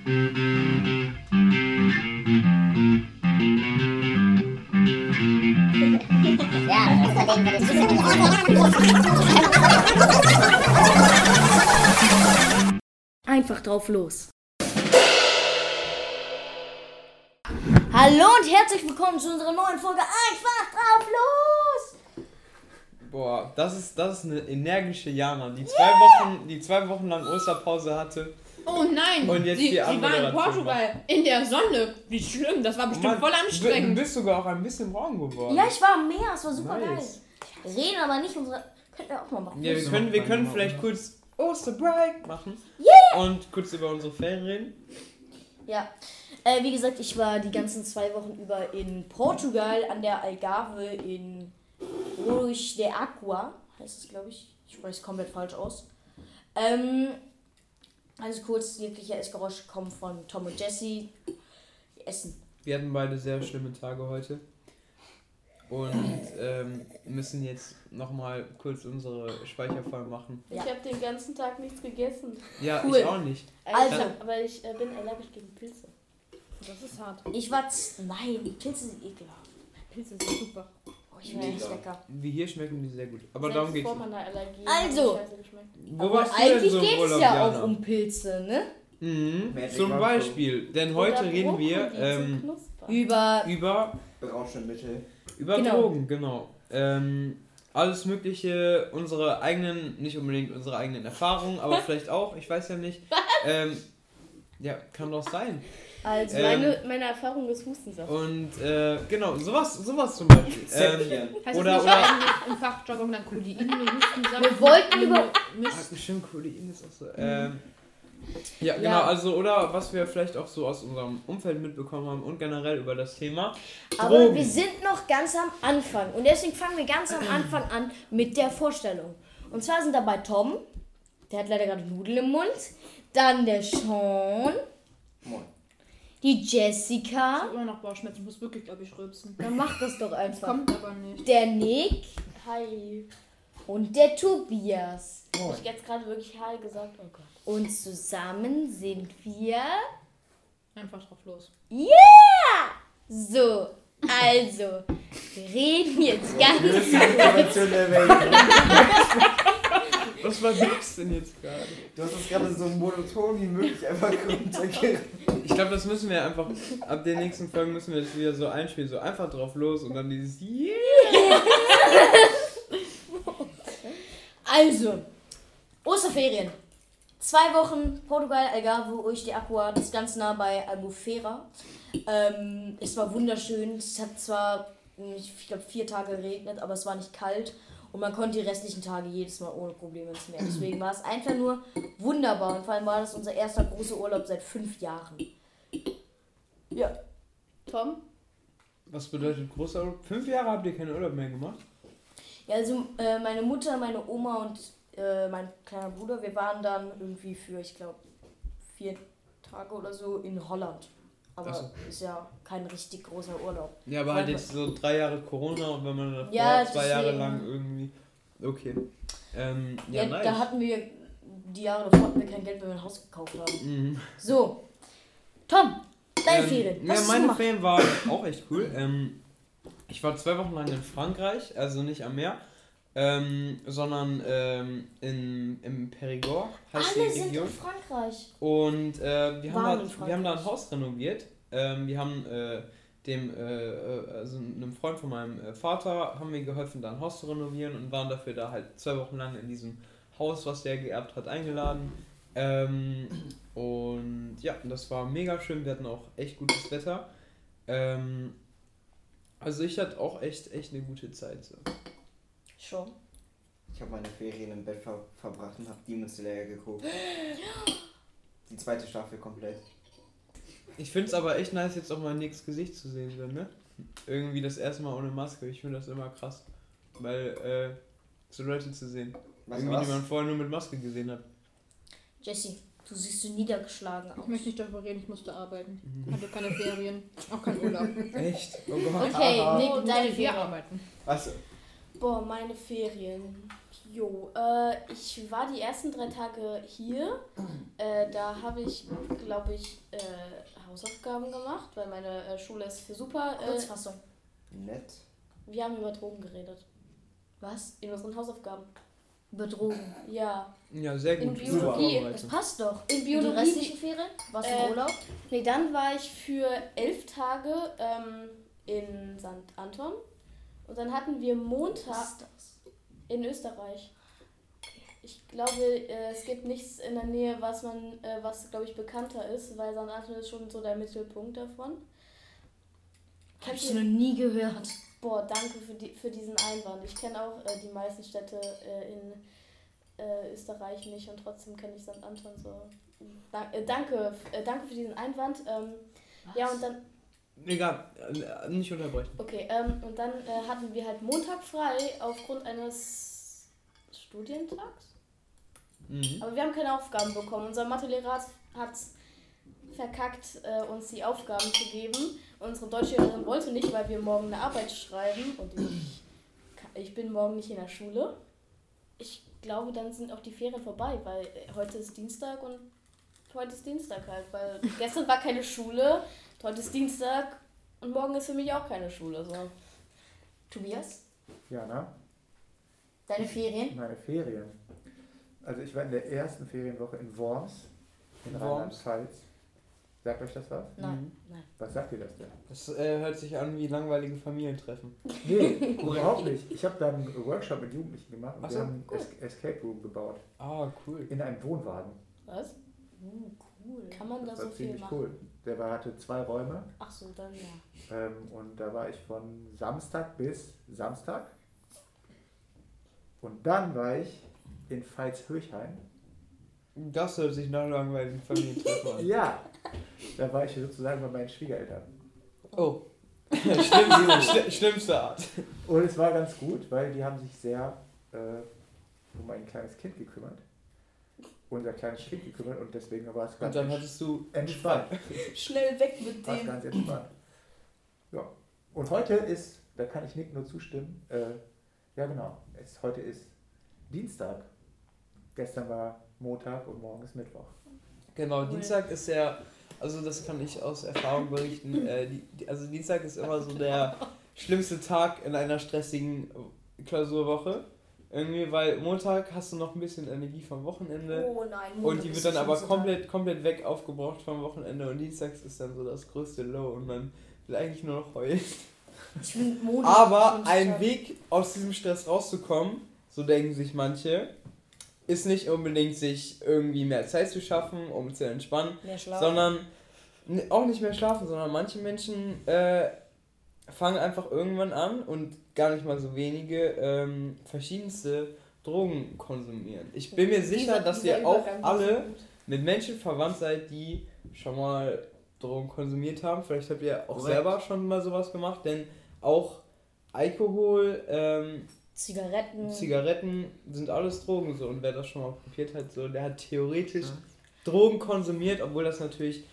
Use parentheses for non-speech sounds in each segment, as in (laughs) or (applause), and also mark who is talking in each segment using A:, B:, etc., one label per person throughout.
A: (laughs) Einfach drauf los. Hallo und herzlich willkommen zu unserer neuen Folge Einfach drauf los.
B: Boah, das ist, das ist eine energische Jana, die zwei Wochen, die zwei Wochen lang Osterpause hatte.
C: Oh nein!
B: Und jetzt
C: sie,
B: die
C: sie war in Portugal in der Sonne. Wie schlimm, das war bestimmt
B: Mann,
C: voll
B: Du, du
C: anstrengend.
B: bist sogar auch ein bisschen braun geworden.
A: Ja, ich war am Meer, es war super
B: Nice.
A: geil. Reden aber nicht unsere. Könnten wir auch mal machen.
B: Ja, wir können, wir können vielleicht kurz Osterbreak machen. Und kurz über unsere Ferien reden.
A: Ja. Äh, wie gesagt, ich war die ganzen zwei Wochen über in Portugal an der Algarve in Ruiz de Aqua, heißt es, glaube ich. Ich spreche es komplett falsch aus. Ähm, alles kurz, jeglicher Essgeräusche kommen von Tom und Jesse. Die essen.
B: Wir hatten beide sehr schlimme Tage heute. Und ähm, müssen jetzt nochmal kurz unsere Speicher voll machen.
A: Ja.
D: Ich habe den ganzen Tag nichts gegessen.
B: Ja,
A: Cool.
B: ich auch nicht.
A: Also.
D: aber ich äh, bin allergisch gegen Pilze.
C: Das ist hart.
A: Ich war. Nein, die Pilze sind ekelhaft.
C: Pilze sind super.
A: Ich finde das lecker.
B: Wie hier schmecken die sehr gut. Aber
D: Selbst
B: darum geht's.
D: vor meiner Allergie.
A: Also.
B: Wo
A: Aber
B: warst du denn so im
A: geht es
B: Urlaub,
A: ja
B: Jana?
A: auch um Pilze, ne?
B: Mhm. Zum. Beispiel, denn heute
D: Oder
B: reden wir ähm.
A: Über.
B: über,
E: Berauschenmittel.
B: über
A: Genau.
B: Drogen, genau. Ähm, alles Mögliche, unsere eigenen, nicht unbedingt unsere eigenen Erfahrungen, aber (laughs) vielleicht auch, ich weiß ja nicht. Ähm, ja, kann doch sein.
D: Also
B: Ähm,
D: meine, meine Erfahrung ist Hustensaft.
B: Und äh, genau, sowas, sowas zum Beispiel. Ähm, Oder-
C: das nicht
B: oder-
C: im Fachjargon dann Codein, Hustensaft?
A: Wir wollten über-
C: Mist.
B: ah, bestimmt Codein ist auch so. Ähm, ja, genau, also oder was wir vielleicht auch so aus unserem Umfeld mitbekommen haben und generell über das Thema.
A: Aber
B: Drogen.
A: wir sind noch ganz am Anfang. Und deswegen fangen wir ganz am Anfang an mit der Vorstellung. Und zwar sind dabei Tom, der hat leider gerade Nudeln im Mund. Dann der Sean,
E: Moin.
A: Die
C: Ich
A: Jessica.
C: habe immer noch Bauchschmerzen, ich muss wirklich, glaube ich, rülpsen.
A: Dann mach das doch einfach.
C: Kommt aber nicht.
A: Der Nick
D: Hi.
A: und der Tobias.
D: Hab ich jetzt gerade wirklich Hi gesagt? Oh Gott.
A: Und zusammen sind wir.
C: Einfach drauf los.
A: Yeah! So, also, wir reden jetzt ganz. (laughs) (laughs)
E: Größte Information der Welt.
B: Was war das denn jetzt gerade?
E: Du hast das gerade so monoton wie möglich einfach runtergerissen.
B: Ich glaube, das müssen wir einfach, ab den nächsten Folgen müssen wir das wieder so einspielen, so einfach drauf los und dann dieses Yeah.
A: Also, Osterferien. Zwei Wochen Portugal, Algarve, Ruiz de Aqua, das ganz nah bei Albufeira. Ähm, es war wunderschön. Es hat zwar, ich glaube, vier Tage geregnet, aber es war nicht kalt. Und man konnte die restlichen Tage jedes Mal ohne Probleme ins Meer. Deswegen war es einfach nur wunderbar. Und vor allem war das unser erster großer Urlaub seit fünf Jahren. Ja.
D: Tom?
B: Was bedeutet großer Urlaub? Fünf Jahre habt ihr keinen Urlaub mehr gemacht?
A: Ja, also äh, meine Mutter, meine Oma und äh, mein kleiner Bruder, wir waren dann irgendwie für, ich glaube, vier Tage oder so in Holland. Aber
B: so.
A: ist ja kein richtig großer Urlaub.
B: Ja, aber halt jetzt so drei Jahre Corona und wenn man davor
A: Ja,
B: zwei Jahre lang irgendwie. Okay. Ähm, ja,
A: Ja,
B: nice.
A: Da hatten wir, die Jahre davor hatten wir kein Geld, weil wir ein Haus gekauft haben.
B: Mhm.
A: So, Tom, deine
B: Ähm,
A: Ferien.
B: Ja,
A: Was du
B: meine
A: gemacht?
B: Ferien waren auch echt cool. Ähm, ich war zwei Wochen lang in Frankreich, also nicht am Meer, ähm, sondern ähm, in, im Périgord heißt
A: Alle
B: die
A: sind
B: Region.
A: in Frankreich.
B: Und äh, wir, haben da, wir haben da ein. Haus renoviert. Ähm, wir haben äh, dem, äh, äh, also einem Freund von meinem äh, Vater, haben wir geholfen, da ein Haus zu renovieren und waren dafür da halt zwei Wochen lang in diesem Haus, was der geerbt hat, eingeladen. Ähm, und ja, das war mega schön. Wir hatten auch echt gutes Wetter. Ähm, also ich hatte auch echt, echt eine gute Zeit. So.
A: Schon.
E: Ich habe meine Ferien im Bett ver verbracht und habe Demon Slayer geguckt. Die zweite Staffel komplett.
B: Ich finde es aber echt nice, jetzt auch mal Nicks Gesicht zu sehen, so, ne? Irgendwie das erste Mal ohne Maske. Ich finde das immer krass. Weil, äh, so Leute zu sehen.
E: Was,
B: Irgendwie, die
E: was?
B: man vorher nur mit Maske gesehen hat.
A: Jesse, du siehst so niedergeschlagen
C: Ich
A: aus.
C: möchte nicht darüber reden, ich musste arbeiten. Hatte keine Ferien, auch kein Urlaub. (laughs)
B: Echt? Oh Gott.
A: Okay,
E: Aha.
A: Nick, deine
C: Wir
A: Ferien.
C: arbeiten.
E: Was?
D: Boah, meine Ferien Jo, äh, ich war die ersten drei Tage hier. Äh, da habe ich, glaube ich, äh, Hausaufgaben gemacht, weil meine äh, Schule ist für super. Äh,
A: Kurzfassung.
E: Nett.
D: wir haben über Drogen geredet.
A: Was?
D: In unseren Hausaufgaben.
A: Über Drogen.
D: Ja.
B: Ja, sehr
D: In
B: gut.
D: Biologie.
B: Super
A: Das passt doch.
D: In
A: Die
D: Biologie.
A: restlichen Ferien? Warst du
D: Äh,
A: im Urlaub?
D: Nee, dann war ich für elf Tage ähm, in St. Anton. Und dann hatten wir Montag in Österreich. Ich glaube, äh, es gibt nichts in der Nähe, was man, äh, was glaube ich bekannter ist, weil St. Anton ist schon so der Mittelpunkt davon.
A: Hab
D: Kennt
A: ich noch nie gehört.
D: Boah, danke für, die, für diesen Einwand. Ich kenne auch äh, die meisten Städte äh, in Österreich nicht und trotzdem kenne ich St. Anton so. Da, äh, danke, danke für diesen Einwand. Ähm, ja, und dann,
B: Egal, äh, nicht unterbrechen.
D: okay, ähm, und dann äh, hatten wir halt Montag frei aufgrund eines Studientags.
B: Mhm.
D: Aber wir haben keine Aufgaben bekommen. Unser Mathelehrer hat verkackt, äh, uns die Aufgaben zu geben. Unsere Deutschlehrerin wollte nicht, weil wir morgen eine Arbeit schreiben. Und ich, ich bin morgen nicht in der Schule. Ich glaube, dann sind auch die Ferien vorbei, weil äh, heute ist Dienstag und heute ist Dienstag halt. Weil gestern war keine Schule, heute ist Dienstag und morgen ist für mich auch keine Schule. So.
A: Tobias,
F: Ja, ne?
A: deine Ferien?
F: Meine Ferien. Also ich war in der ersten Ferienwoche in Worms, in? Rheinland-Pfalz. Sagt euch das was?
A: Nein.
F: Was sagt ihr das denn?
B: Das äh, hört sich an wie langweilige Familientreffen.
F: Nee, (laughs) überhaupt nicht. Ich habe da einen Workshop mit Jugendlichen gemacht und
B: Ach
F: wir
B: so,
F: haben
B: cool.
F: es Escape Room gebaut.
B: Ah, cool.
F: In einem Wohnwagen.
D: Was?
A: Uh, cool.
D: Kann man da
F: Das
D: so
F: war
D: viel machen?
F: cool. Der war, hatte zwei Räume
D: Ach so, dann ja.
F: ähm, und da war ich von Samstag bis Samstag. Und dann war ich in Pfalz-Höchheim.
B: Das hört sich nach langweiligen Familientreffen an. (laughs)
F: Ja, da war ich sozusagen bei meinen Schwiegereltern.
B: Oh. (laughs) Schlimmste, schli- schlimmste Art.
F: Und es war ganz gut, weil die haben sich sehr äh, um ein kleines Kind gekümmert. Unser kleines Kind gekümmert und deswegen war es
B: Und
F: ganz
B: dann hattest du.
F: entspannt. (laughs)
D: Schnell weg mit
F: War es ganz entspannt. Ja. Und heute ist, da kann ich Nick nur zustimmen, äh, ja genau, es, heute ist Dienstag. Gestern war Montag und morgen ist Mittwoch.
B: Genau, Dienstag ist ja. Also, das kann ich aus Erfahrung berichten. Äh, die, also, Dienstag ist immer so der (laughs) schlimmste Tag in einer stressigen Klausurwoche. Irgendwie, weil Montag hast du noch ein bisschen Energie vom Wochenende.
A: Oh nein.
B: Und
A: Montag
B: die
A: ist
B: wird dann aber komplett, komplett weg aufgebraucht vom Wochenende und dienstags ist dann so das größte Low und man will eigentlich nur noch heulen.
A: Ich Montag.
B: Aber ein. Weg aus diesem Stress rauszukommen, so denken sich manche, ist nicht unbedingt sich irgendwie mehr Zeit zu schaffen, um zu entspannen,
A: Mehr Schlaf.
B: sondern n- auch nicht mehr schlafen, sondern manche Menschen äh, fangen einfach irgendwann an und gar nicht mal so wenige ähm, verschiedenste Drogen konsumieren. Ich bin mir sicher,
D: Dieser-
B: dass
D: dieser
B: ihr auch alle mit Menschen verwandt seid, die schon mal Drogen konsumiert haben. Vielleicht habt ihr auch
E: Korrekt.
B: selber schon mal sowas gemacht, denn auch Alkohol, ähm,
A: Zigaretten.
B: Zigaretten sind alles Drogen so und wer das schon mal probiert hat, so der hat theoretisch Drogen konsumiert, obwohl das natürlich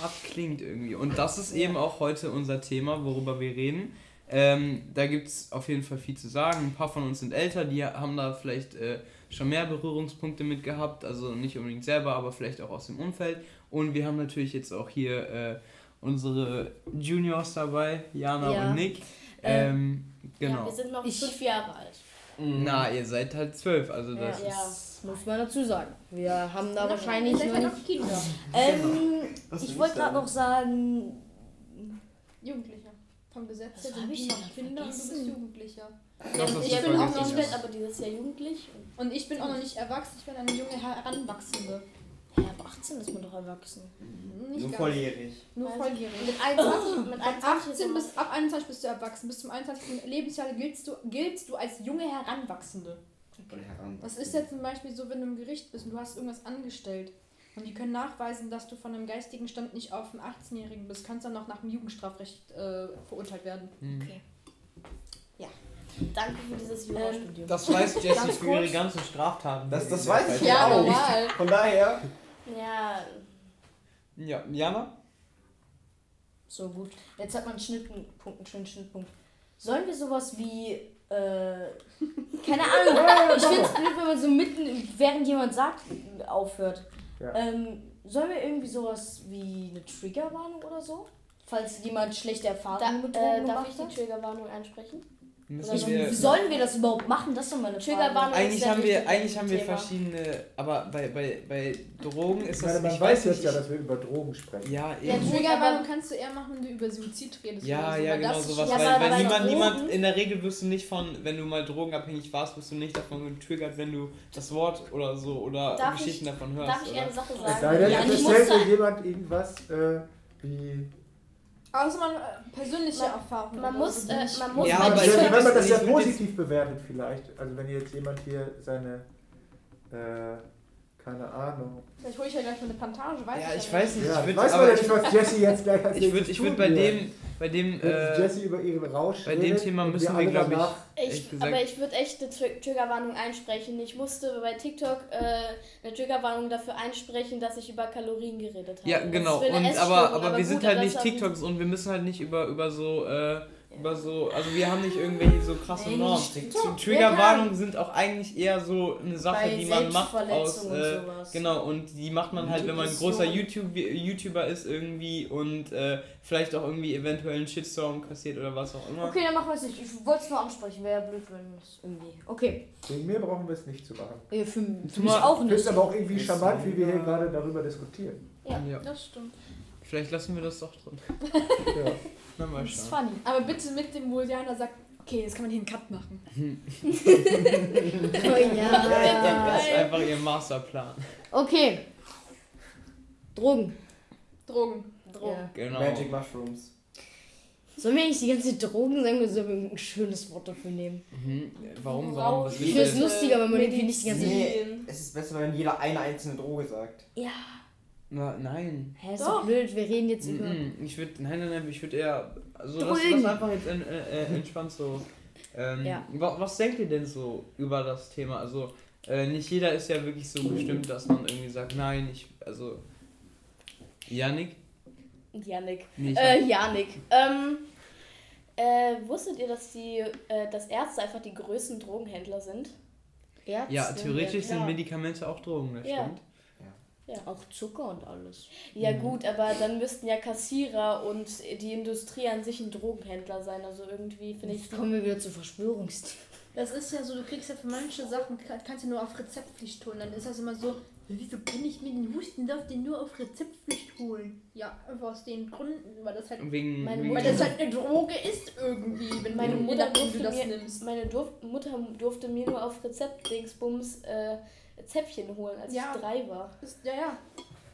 B: hart klingt irgendwie. Und das ist eben auch heute unser Thema, worüber wir reden. Ähm, da gibt es auf jeden Fall viel zu sagen. Ein paar von uns sind älter, die haben da vielleicht äh, schon mehr Berührungspunkte mit gehabt, also nicht unbedingt selber, aber vielleicht auch aus dem Umfeld. Und wir haben natürlich jetzt auch hier äh, unsere Juniors dabei, Jana
A: Ja.
B: und Nick.
A: Ähm,
B: Ähm,
D: Ja,
B: genau.
D: wir sind noch
A: Ich-
D: fünf Jahre alt.
B: Na, ihr seid halt zwölf, also das
D: Ja.
B: ist.
A: Muss man dazu sagen. Wir haben da wahrscheinlich
C: Ihr seid
A: noch
C: ja
A: nicht.
C: Kinder.
A: Ähm,
E: Was
A: ich wollte gerade noch sagen,
C: Jugendlicher. Vom Gesetz her sind
A: ich
C: noch Kinder und du bist? Jugendlicher.
B: Hast
C: ich bin auch noch
D: Ich
B: ja.
D: werde aber dieses Jahr jugendlich.
C: Und ich bin auch noch nicht erwachsen, ich bin eine junge Heranwachsende.
A: ja, ab 18 ist man doch erwachsen.
C: Nicht
E: Nur volljährig.
C: Nur volljährig.
D: Mit 21, mit
C: Ab
D: 21 ist
C: 18
D: man-
C: bis, ab 21 bist du erwachsen. Bis zum 21. Lebensjahr giltst du, giltst du als junge Heranwachsende.
E: Und heran.
C: Das ist ja zum Beispiel so, wenn du im Gericht bist und du hast irgendwas angestellt und die können nachweisen, dass du von einem geistigen Stand nicht auf einen 18-Jährigen bist, kannst dann noch nach dem Jugendstrafrecht äh, verurteilt werden.
B: Hm.
A: Okay.
D: Danke für dieses Jurastudium.
B: Das weiß Jessie für ihre ganzen Straftaten.
E: Das- das weiß ich ja auch.
C: normal.
E: Von daher.
D: Ja,
B: Ja, Jana?
A: So gut. Jetzt hat man einen Schnittpunkt, einen schönen Schnittpunkt. Sollen wir sowas wie äh, keine Ahnung. Ich finde es blöd, wenn man so mitten, während jemand sagt, aufhört.
F: Ja.
A: Ähm, sollen wir irgendwie sowas wie eine Triggerwarnung oder so? Falls jemand schlechte
D: Da,
A: Erfahrungen mit
D: äh,
A: Drogen
D: darf
A: gemacht
D: ich die? Triggerwarnung einsprechen?
B: Müssen
A: Also,
B: wir,
A: wie sollen wir das überhaupt machen? Das ist doch meine
D: Triggerwarnung.
B: Eigentlich
D: ist ja
B: haben wir, eigentlich haben wir
D: Thema.
B: verschiedene, aber bei, bei, bei Drogen ist
F: Ich
B: das,
F: meine, man
B: ich
F: weiß jetzt
B: nicht,
F: ja, dass wir über Drogen sprechen.
B: ja,
C: Ja,
B: eben.
C: Triggerwarnung kannst du eher machen, wenn du über Suizid redest.
B: Ja,
C: so,
B: ja,
C: weil
B: genau sowas.
D: Ja,
B: weil weil
D: bei
B: niemand, niemand, in der Regel wirst du nicht von, wenn du mal drogenabhängig warst, wirst du nicht davon getriggert, wenn du das Wort oder so oder
D: Darf
B: Geschichten
D: ich-
B: davon hörst.
D: Darf ich
B: oder?
D: eine Sache
F: Es
D: sagen?
F: sei denn,
A: Ja,
F: es
A: ich
F: erzählt
A: muss
F: dir jemand irgendwas äh, wie.
C: Außer man äh, persönliche
D: Man-
C: Erfahrungen.
D: man muss, äh, man muss
B: Ja,
D: bei
B: aber
F: Also,
B: ich
F: wenn man das
B: ich jetzt-
F: positiv bewertet, vielleicht. Also, wenn jetzt jemand hier seine. Äh, keine Ahnung.
C: Vielleicht hole ich ja gleich mal eine Plantage, weiß
B: Ja,
C: ich
B: ich
C: ja
B: weiß nicht,
F: Ja,
B: ich würde
F: weiß
B: aber
F: ja
B: ich,
F: nicht, was Jesse jetzt gleich als
B: ich würde ich würd bei
F: wird.
B: dem, bei dem, äh,
F: Jesse über ihren Rausch
B: bei dem Thema müssen wir,
F: alle
B: glaub ich,
D: Ich,
B: gesagt-
D: aber ich würde echt eine Tri Triggerwarnung einsprechen. Ich musste bei TikTok äh, eine Triggerwarnung dafür einsprechen, dass ich über Kalorien geredet habe.
B: Ja, genau. Und aber,
D: Essstörung,
B: aber wir sind
D: gut,
B: halt
D: aber
B: nicht TikToks und wir müssen halt nicht über, über so, äh, über so, also wir haben nicht irgendwelche so krasse
A: Ey,
B: Normen. Triggerwarnungen sind auch eigentlich eher so eine Sache,
A: Bei
B: die man macht aus, äh,
A: sowas.
B: genau, und die macht man halt, wenn man ein großer YouTube YouTuber ist irgendwie und äh, vielleicht auch irgendwie eventuell einen Shitstorm kassiert oder was auch immer.
A: Okay, dann machen wir es nicht. Ich wollte es nur ansprechen. Wäre blöd, wenn es irgendwie. Okay.
F: Wegen mir brauchen wir es nicht zu machen.
A: Äh, Für, für mich
B: mal-
A: auch
F: Ich
A: nicht.
F: es aber auch irgendwie
E: Ist
F: charmant, wie wir hier
E: ja.
F: gerade darüber diskutieren.
D: Ja.
B: Ja.
C: Das stimmt.
B: Vielleicht lassen wir das doch drin.
F: Ja. (laughs)
B: Na mal
A: Das ist funny.
C: Aber bitte mit dem, wo Jana sagt, okay, jetzt kann man hier einen Cut machen. (laughs)
A: Oh (laughs) ja.
B: Das ist einfach ihr Masterplan.
A: Okay. Drogen.
C: Drogen.
D: Drogen.
A: Ja.
B: Genau.
E: Magic Mushrooms.
A: Sollen wir eigentlich die ganze Drogen sagen oder sollen wir ein schönes Wort dafür nehmen?
B: Mhm. Warum? Warum? Was
A: Ich finde es lustiger, wenn man irgendwie nicht die ganze.
E: Nee, es ist besser, wenn jeder eine einzelne Droge sagt.
A: Ja.
B: Na, nein.
A: Hä, ist
C: Doch.
A: doch blöd, wir reden jetzt über.
B: Mhm. Ich würde, nein, nein, nein, ich würde eher, also
A: Drogen.
B: lass einfach jetzt äh, äh, entspannt so. Ähm,
A: Ja.
B: wa, was denkt ihr denn so über das Thema? Also, äh, nicht jeder ist ja wirklich so bestimmt, dass man irgendwie sagt, nein, ich, also, Janik?
D: Janik.
B: Nee,
D: Äh, Janik. Ähm, äh, wusstet ihr, dass die, äh, dass Ärzte einfach die größten Drogenhändler sind?
A: Ärzte.
B: ja, theoretisch sind
D: klar.
B: Medikamente auch Drogen, das
D: Ja.
B: stimmt.
A: Auch Zucker und alles.
D: Ja
B: Mhm.
D: gut, aber dann müssten ja Kassierer und die Industrie an sich ein Drogenhändler sein. Also irgendwie finde ich...
A: Jetzt kommen wir wieder zu Verschwörungstheorien.
C: Das ist ja so, du kriegst ja für manche Sachen, kann- kannst du nur auf Rezeptpflicht holen. Dann ist das immer so, wieso kann ich mir den Hustensaft den nur auf Rezeptpflicht holen? Ja, einfach aus den Gründen, weil das halt,
B: Wegen,
D: Meine
B: wegen
C: weil das halt eine Droge ist irgendwie, wenn
D: Meine
C: du
D: Mutter durfte
C: du das
D: mir-
C: nimmst.
D: Meine Durf Mutter durfte mir nur auf Rezept-Dingsbums äh, Zäpfchen holen, als
C: Ja.
D: ich drei war.
C: Ist, ja, ja,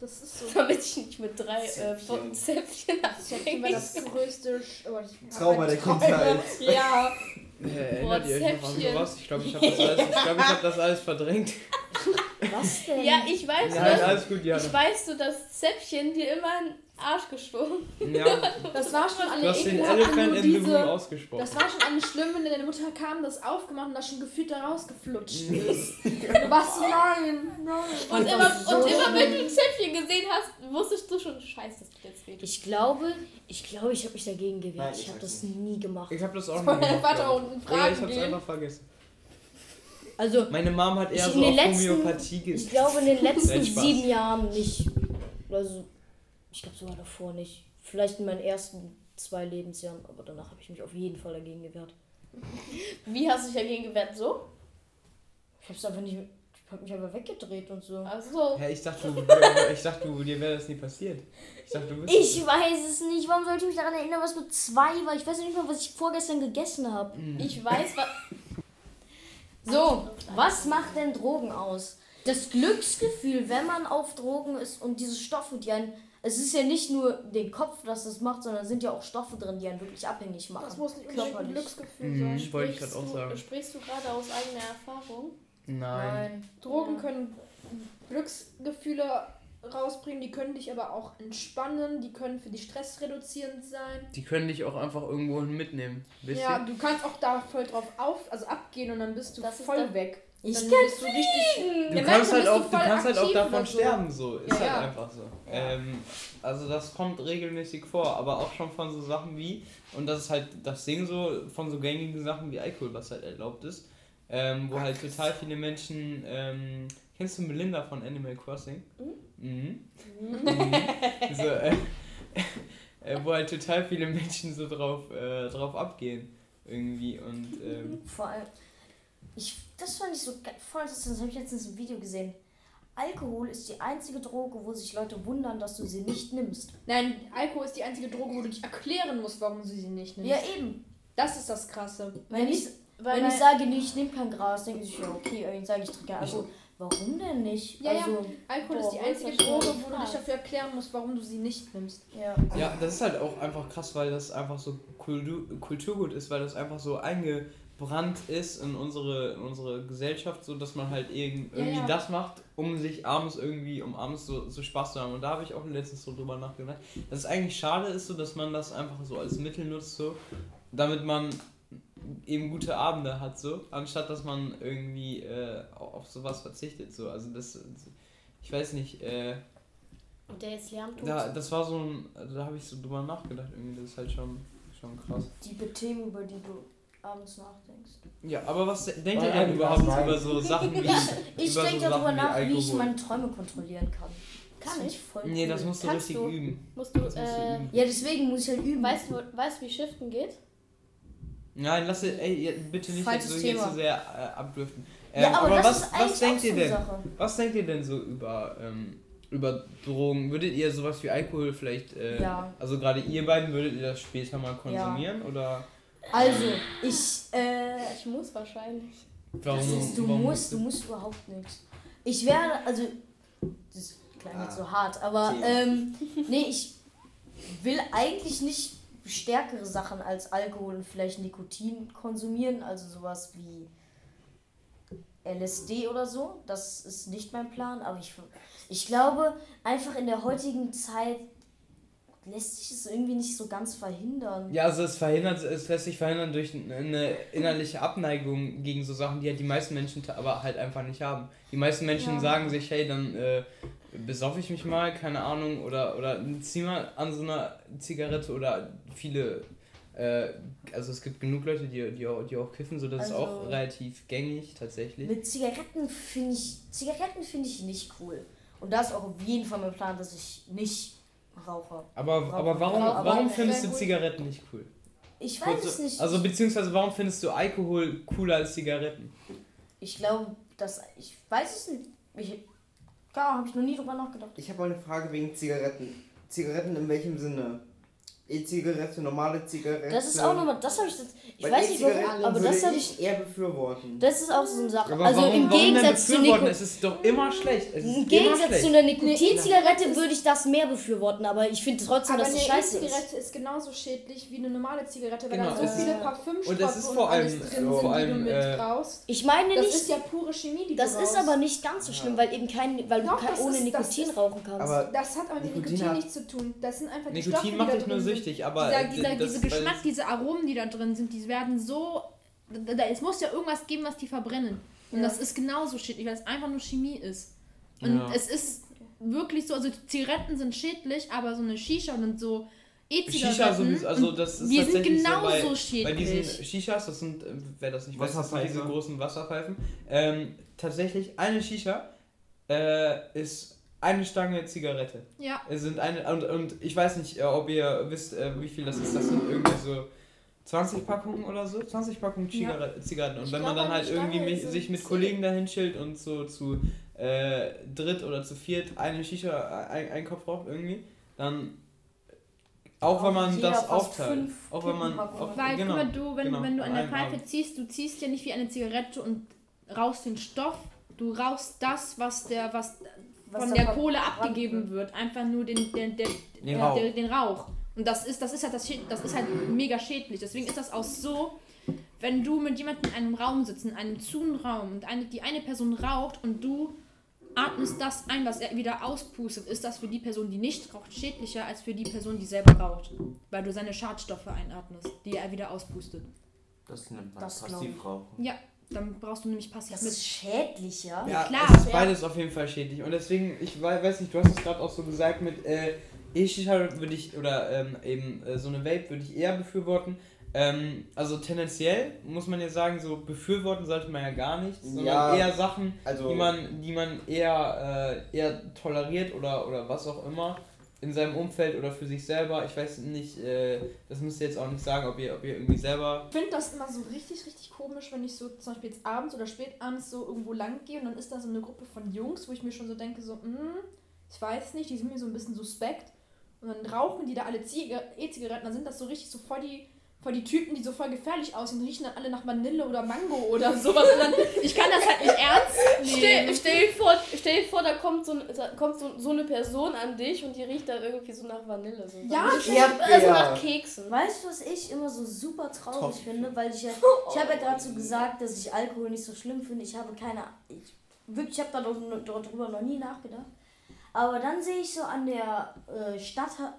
C: das ist so.
D: Damit ich nicht mit drei äh,
E: Zäpfchen.
D: von Zäpfchen
C: Zäpfchen war das größte Sch oh,
E: Trauma der. Kindheit. (laughs)
C: Ja,
B: Äh, erinnert ihr euch noch an
D: Zäpfchen.
B: sowas? Ich glaube, ich habe das, alles- ich glaub, ich hab das alles verdrängt. (laughs)
A: Was denn?
D: Ja, ich weiß,
B: Nein,
D: dass,
B: alles gut, Jana.
D: ich weiß so, dass Zäpfchen dir immer Arsch gestoßen.
B: Ja, (laughs)
C: das war schon
B: du
C: alle
B: hast den
C: ekelhaft,
B: Elephant
C: nur
B: in the Room
C: diese,
B: ausgesprochen.
C: Das war schon alles schlimm, wenn deine Mutter kam, das aufgemacht und das schon gefühlt da rausgeflutscht ist. (laughs) Du warst nein, nein.
D: Und immer, und immer wenn du ein Zäpfchen gesehen hast, wusstest du schon, scheiße, das tut jetzt weh.
A: Ich glaube, ich glaube, ich habe mich dagegen gewehrt.
E: Nein,
A: ich
E: ich
A: habe das nie gemacht.
B: Ich habe das auch nicht
C: dein
B: gemacht.
C: Vater unten
B: Oder ich
C: fragen
B: hab's
C: gehen?
B: einfach vergessen.
A: Also,
B: Meine Mom hat eher so
A: in den
B: auf
A: letzten-
B: Homöopathie ge
A: ich glaube in den (laughs) letzten sieben Jahren nicht. Also, ich glaube sogar davor nicht. Vielleicht in meinen ersten zwei Lebensjahren, aber danach habe ich mich auf jeden Fall dagegen gewehrt. (laughs)
D: Wie hast du dich dagegen gewehrt? So?
A: Ich habe es einfach nicht. Ich habe mich einfach weggedreht und so.
D: Also,
B: Hä, ich dachte, du, (laughs) ich dachte, du, dir wäre das nie passiert. Ich dachte, du bist.
A: Ich weiß es nicht. Warum sollte ich mich daran erinnern, was mit zwei war? Ich weiß nicht mal, was ich vorgestern gegessen habe.
D: ich weiß, was. (laughs)
A: So, was macht denn Drogen aus? Das Glücksgefühl, wenn man auf Drogen ist und diese Stoffe, die einen. Es ist ja nicht nur den Kopf, das das macht, sondern es sind ja auch Stoffe drin, die einen wirklich abhängig machen.
C: Das muss nicht unbedingt ein. Glücksgefühl
B: Mhm.
C: sein.
B: Ich wollte ich
D: Sprichst
B: gerade auch
D: du-
B: sagen.
D: Sprichst du gerade aus eigener Erfahrung?
B: Nein.
C: Drogen
D: Ja.
C: können Glücksgefühle rausbringen, die können dich aber auch entspannen, die können für dich stressreduzierend sein.
B: Die können dich auch einfach irgendwo hin mitnehmen.
C: Ja, du kannst auch da voll drauf auf, also abgehen und dann bist du
D: Das ist
C: voll weg.
A: Ich
C: dann
A: kann
C: bist du richtig.
B: Du
C: Ja,
B: kannst
C: manchmal
B: halt auch,
C: du
B: kannst halt auch davon
C: so.
B: sterben, so. Ist
C: Ja,
B: halt
C: ja.
B: einfach so. Ähm, also das kommt regelmäßig vor, aber auch schon von so Sachen wie, und das ist halt das Ding so, von so gängigen Sachen wie Alkohol, was halt erlaubt ist, ähm, wo halt total viele Menschen, ähm, kennst du Melinda von Animal Crossing? Mhm. Mhm. (laughs) so, äh, äh, wo halt total viele Menschen so drauf, äh, drauf abgehen irgendwie und ähm,
A: Vor allem, ich, das fand ich so ge- voll interessant, das habe ich letztens im Video gesehen. Alkohol ist die einzige Droge, wo sich Leute wundern, dass du sie nicht nimmst.
C: Nein, Alkohol ist die einzige Droge, wo du dich erklären musst, warum du sie nicht nimmst.
A: Ja, eben.
C: Das ist das Krasse.
A: Wenn ich,
D: Weil
A: wenn ich sage, nee, ich nehme kein Gras, denken sie sich, ja, okay, wenn ich sage, ich trinke Alkohol. Warum denn nicht?
C: Ja, ja.
A: also,
C: Alkohol
A: Boah,
C: ist die einzige Droge, wo du dich dafür erklären musst, warum du sie nicht nimmst.
A: ja.
B: Ja, das ist halt auch einfach krass, weil das einfach so Kultur, Kulturgut ist, weil das einfach so eingebrannt ist in unsere, in unsere Gesellschaft, so dass man halt irgend,
C: Ja,
B: irgendwie
C: ja.
B: das macht, um sich abends irgendwie, um abends so, so Spaß zu haben. Und da habe ich auch letztens so drüber nachgedacht, dass es eigentlich schade ist, so dass man das einfach so als Mittel nutzt, so, damit man eben gute Abende hat, so, anstatt dass man irgendwie äh, auf sowas verzichtet, so. Also das, ich weiß nicht, äh,
D: Und der jetzt Lärm tut.
B: da, das war so ein, da habe ich so drüber nachgedacht irgendwie, das ist halt schon, schon krass.
A: Die Themen, über die du abends nachdenkst.
B: Ja, aber was denkt ihr denn überhaupt
F: Wein.
B: über so Sachen wie (laughs)
A: Ich
B: über
A: denke
B: so
A: darüber
B: Sachen
A: nach, wie ich
B: Alkohol?
A: meine Träume kontrollieren kann.
D: Kann ich?
A: voll
B: Nee, das musst du
D: Kannst
B: richtig
D: du?
B: üben.
D: Musst du,
B: Das musst du
D: äh,
B: üben.
A: Ja, deswegen muss ich halt üben.
D: weißt du, weißt, wie Shiften geht?
B: Nein, lass ihr, ey, bitte nicht jetzt so, jetzt
A: Thema.
B: so sehr äh, abdriften. Ähm,
A: ja, aber, das
B: was, was denkt ihr denn?
A: Sache.
B: Was denkt ihr denn so über, ähm, über Drogen? Würdet ihr sowas wie Alkohol vielleicht, äh,
A: Ja.
B: also gerade ihr beiden, würdet ihr das später mal konsumieren? Oder
A: Also, ich, äh,
D: Ich muss wahrscheinlich.
B: warum?
A: das ist, du
B: warum
A: musst, du musst überhaupt nichts. Ich werde, also, das klang
E: Ah.
A: jetzt so hart, aber, ähm, nee, ich will eigentlich nicht stärkere Sachen als Alkohol und vielleicht Nikotin konsumieren, also sowas wie LSD oder so. Das ist nicht mein Plan, aber ich, ich glaube, einfach in der heutigen Zeit lässt sich es irgendwie nicht so ganz verhindern.
B: Ja, also es verhindert, es lässt sich verhindern durch eine innerliche Abneigung gegen so Sachen, die halt die meisten Menschen aber halt einfach nicht haben. Die meisten Menschen
A: Ja.
B: sagen sich, hey, dann äh, besaufe ich mich mal, keine Ahnung, oder, oder zieh mal an so einer Zigarette oder viele, äh, also es gibt genug Leute, die, die, auch, die auch kiffen, so das ist
A: Also-
B: auch relativ gängig tatsächlich.
A: Mit Zigaretten finde ich Zigaretten finde ich nicht cool. Und da ist auch auf jeden Fall mein Plan, dass ich nicht rauche.
B: Aber, aber warum,
A: Aber
B: warum findest du. Zigaretten nicht cool?
A: Ich weiß es nicht.
B: Also beziehungsweise warum findest du Alkohol cooler als Zigaretten?
A: ich glaube, dass ich weiß es nicht. Ich, ja, habe ich noch nie drüber nachgedacht.
E: Ich habe mal eine Frage wegen Zigaretten. Zigaretten in welchem Sinne? E-Zigarette, normale Zigarette?
A: Das ist auch nochmal, das habe ich jetzt, ich
E: Weil
A: weiß nicht warum, aber
E: würde
A: das habe
E: ich
A: ich,
E: eher befürworten.
A: das ist auch so eine Sache.
B: Aber
A: also
B: warum,
A: im
B: warum denn
A: Gegensatz zu
B: befürworten?
A: Niko
B: Es ist doch immer schlecht. Es ist
A: im
B: immer
A: Gegensatz
B: schlecht.
A: zu einer Nikotinzigarette würde ich das mehr befürworten, aber ich finde trotzdem,
C: Aber
A: dass
C: eine
A: es scheiße ist.
C: E-Zigarette ist genauso schädlich wie eine normale Zigarette, weil
B: Genau,
C: da so
B: es ist-
C: viele Parfümstoffe
B: und es ist
C: und
B: vor allem-
C: alles drin
B: vor
C: sind,
B: allem,
C: die du
B: äh,
C: mit raus.
A: Ich meine
C: Das
A: nicht,
C: ist ja pure Chemie, die
A: das
C: du
A: ist
C: raus.
A: aber nicht ganz so schlimm, weil eben kein, weil
C: Doch,
A: du kein,
C: das
A: ohne
C: ist- das
A: Nikotin
C: ist-
A: rauchen kannst.
E: Aber
C: Das hat aber mit
E: Nikotin
C: Nikotin nichts zu tun. Das sind einfach die Stoffe,
B: Nikotin
C: die
B: macht
C: da
B: dich nur
C: drin sind.
B: Süchtig, aber
C: dieser, dieser,
B: das-
C: diese Geschmack,
B: es-
C: diese Aromen, die da drin sind, die werden so. Da, da, es muss ja irgendwas geben, was die verbrennen. Und
A: Ja.
C: das ist genauso schädlich, weil es einfach nur Chemie ist. Und
B: Ja.
C: es ist wirklich so, also Zigaretten sind schädlich, aber so eine Shisha und so
B: Shisha
C: E-Zigaretten,
B: also das ist
C: die sind
B: tatsächlich
C: genauso
B: so bei, bei
C: schädlich.
B: diesen Shishas, das sind, äh, wer das nicht weiß, das sind diese großen Wasserpfeifen. Ähm, tatsächlich, eine Shisha äh, ist eine Stange Zigarette.
C: ja,
B: Es sind eine, und, und ich weiß nicht, äh, ob ihr wisst, äh, wie viel das ist. Das sind irgendwie so 20 Packungen oder so. 20 Packungen
C: Ja.
B: Zigarre Zigaretten. Und
D: Ich
B: wenn man
D: glaube,
B: dann halt
D: Stange
B: irgendwie
D: sind
B: sich mit
D: 10.
B: Kollegen dahin chillt und so zu äh, dritt oder zu viert eine Shisha, ein, einen Kopf raucht irgendwie, dann auch wenn man das aufteilt, auch wenn man, auch,
C: Weil,
B: genau,
C: guck mal, du, wenn,
B: genau,
C: wenn du an der Pfeife
B: Abend.
C: ziehst, du ziehst ja nicht wie eine Zigarette und rauchst den Stoff, du rauchst das, was der, Was von der Kohle abgegeben wird. Einfach nur den, den, den,
B: Den
C: ja,
B: Rauch.
C: Den, den Rauch. Und das ist, das ist halt das, das ist halt mega schädlich. Deswegen ist das auch so, wenn du mit jemandem in einem Raum sitzt, in einem zu Raum und eine, die eine Person raucht und du atmest das ein, was er wieder auspustet, ist das für die Person, die nicht raucht, schädlicher als für die Person, die selber raucht. Weil du seine Schadstoffe einatmest, die er wieder auspustet.
E: Das nennt man
A: Das
E: Passivrauchen.
C: Ja, Dann brauchst du nämlich passiv
A: Das
C: mit.
A: ist schädlich, ja?
B: Ja,
C: klar.
B: es ist
D: Ja.
B: beides auf jeden Fall schädlich. Und deswegen, ich wei- weiß nicht, du hast es gerade auch so gesagt mit äh, E-Shisha würde ich, oder ähm, eben äh, so eine Vape würde ich eher befürworten. Ähm, also tendenziell muss man ja sagen, so befürworten sollte man ja gar nicht, sondern
E: Ja.
B: eher Sachen,
E: Also,
B: die man, die man eher, äh, eher toleriert oder, oder was auch immer in seinem Umfeld oder für sich selber. Ich weiß nicht, äh, das müsst ihr jetzt auch nicht sagen, ob ihr, ob ihr irgendwie selber.
C: Ich finde das immer so richtig, richtig komisch, wenn ich so zum Beispiel jetzt abends oder spät abends so irgendwo lang gehe und dann ist da so eine Gruppe von Jungs, wo ich mir schon so denke, so, hm, ich weiß nicht, die sind mir so ein bisschen suspekt. Und dann rauchen die da alle Ziga- E-Zigaretten, dann sind das so richtig so voll die, voll die Typen, die so voll gefährlich aussehen, riechen dann alle nach Vanille oder Mango oder sowas. Und dann, ich kann das halt nicht ernst
D: Stell,
C: nehmen.
D: stell, dir vor, stell dir vor, da kommt, so, da kommt so, so eine Person an dich und die riecht da irgendwie so nach Vanille. So.
C: Ja,
E: Erdbeer.
D: also nach Keksen.
A: Weißt du, was ich immer so super traurig
E: Top.
A: finde? Weil ich ja, (laughs) ich habe ja gerade so gesagt, dass ich Alkohol nicht so schlimm finde. Ich habe keine, ich, wirklich, ich habe da noch- darüber noch nie nachgedacht. Aber dann sehe ich so an der äh, Stadtha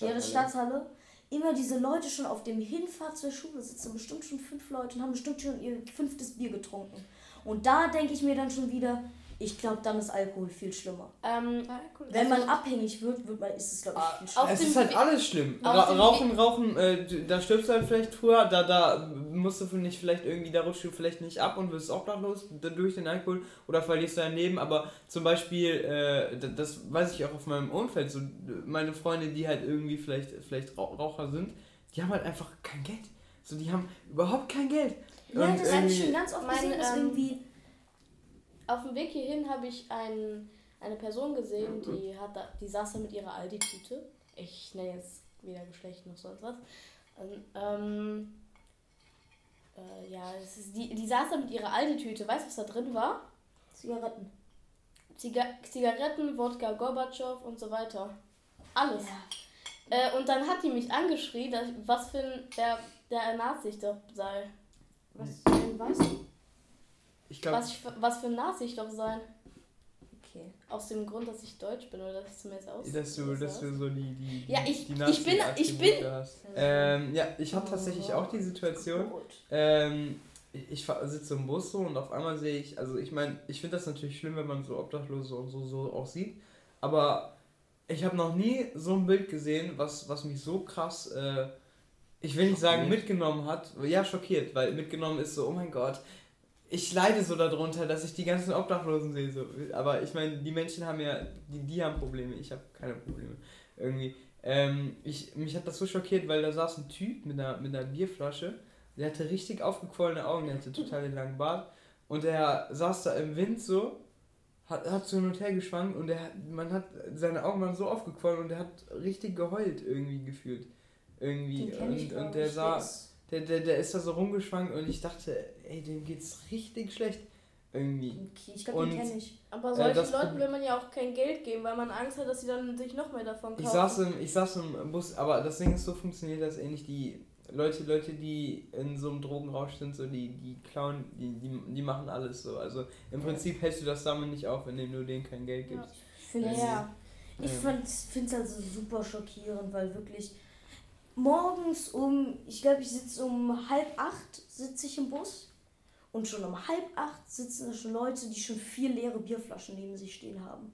A: ja, der Stadthalle immer diese Leute schon auf dem Hinfahrt zur Schule sitzen, bestimmt schon fünf Leute und haben bestimmt schon ihr fünftes Bier getrunken. Und da denke ich mir dann schon wieder, ich glaube, dann ist Alkohol viel schlimmer.
D: Ähm,
A: Wenn man abhängig wird, wird man, ist es, glaube ich, viel schlimmer.
D: Auf
B: es ist halt alles schlimm. Ra rauchen, rauchen, äh, da stirbst du halt vielleicht früher, da, da musst du nicht vielleicht irgendwie, da rutschst du vielleicht nicht ab und wirst obdachlos da- durch den Alkohol oder verlierst dein Leben, aber zum Beispiel, äh, da- das weiß ich auch auf meinem Umfeld, so meine Freunde, die halt irgendwie vielleicht, vielleicht Rauch- Raucher sind, die haben halt einfach kein Geld. So, die haben überhaupt kein Geld.
A: Ja,
B: Und
A: das habe ich schon ganz oft
D: mein,
A: gesehen, dass
D: ähm,
A: irgendwie
D: auf dem Weg hierhin habe ich ein, eine Person gesehen, die, hat da, die saß da mit ihrer Aldi-Tüte. Ich nenne jetzt weder Geschlecht noch sonst was. Und, ähm, äh, ja, ist, die, die saß da mit ihrer Aldi-Tüte. Weißt du, was da drin war?
A: Zigaretten.
D: Ziga Zigaretten, Wodka Gorbatschow und so weiter. Alles.
A: Ja.
D: Äh, und dann hat die mich angeschrien, dass, was für ein der, der Nazi ich doch sei.
A: Was denn?
B: Ich glaube,
D: Was, ich, für- was für ein Nazi ich doch sein.
A: Okay.
D: Aus dem Grund, dass ich Deutsch bin oder dass ich zumindest aus.
B: dass du, dass du so die, die,
D: Ja, ich-
B: die
D: ich bin- ich bin-.
B: Ähm, ja, ich habe tatsächlich auch die Situation. Ähm, ich sitze im Bus so und auf einmal sehe ich, also ich meine, ich finde das natürlich schlimm, wenn man so Obdachlose und so, so auch sieht, aber ich habe noch nie so ein Bild gesehen, was, was mich so krass, äh, ich will nicht sagen mitgenommen hat, ja schockiert, weil mitgenommen ist so, oh mein Gott, ich leide so darunter, dass ich die ganzen Obdachlosen sehe, so. aber ich meine, die Menschen haben ja, die, die haben Probleme, ich habe keine Probleme, irgendwie. Ähm, ich, mich hat das so schockiert, weil da saß ein Typ mit einer, mit einer Bierflasche der hatte richtig aufgequollene Augen, der hatte total den langen Bart. Und der saß da im Wind so, hat, hat so hin und her geschwankt und der, man hat, seine Augen waren so aufgequollen und der hat richtig geheult irgendwie gefühlt. Irgendwie. Und, und der sah,
A: ist-
B: der, der, der ist da so rumgeschwankt und ich dachte, ey, dem geht's richtig schlecht. Irgendwie.
A: Okay, ich glaube, den kenne ich.
D: Aber
B: Äh,
D: solchen
B: das
D: Leuten will man ja auch kein Geld geben, weil man Angst hat, dass sie dann sich noch mehr davon kaufen.
B: Ich saß, im, ich saß im Bus, aber das Ding ist, so funktioniert das ähnlich. Die Leute, Leute, die in so einem Drogenrausch sind, so die, die klauen, die, die, die machen alles so. Also im Prinzip hältst du das Sammeln nicht auf, wenn du denen kein Geld gibst.
A: Ich finde es
D: Ja.
A: ich
B: Ähm.
A: finde es also super schockierend, weil wirklich morgens um, ich glaube, ich sitze um halb acht, sitze ich im Bus und schon um halb acht sitzen da schon Leute, die schon vier leere Bierflaschen neben sich stehen haben.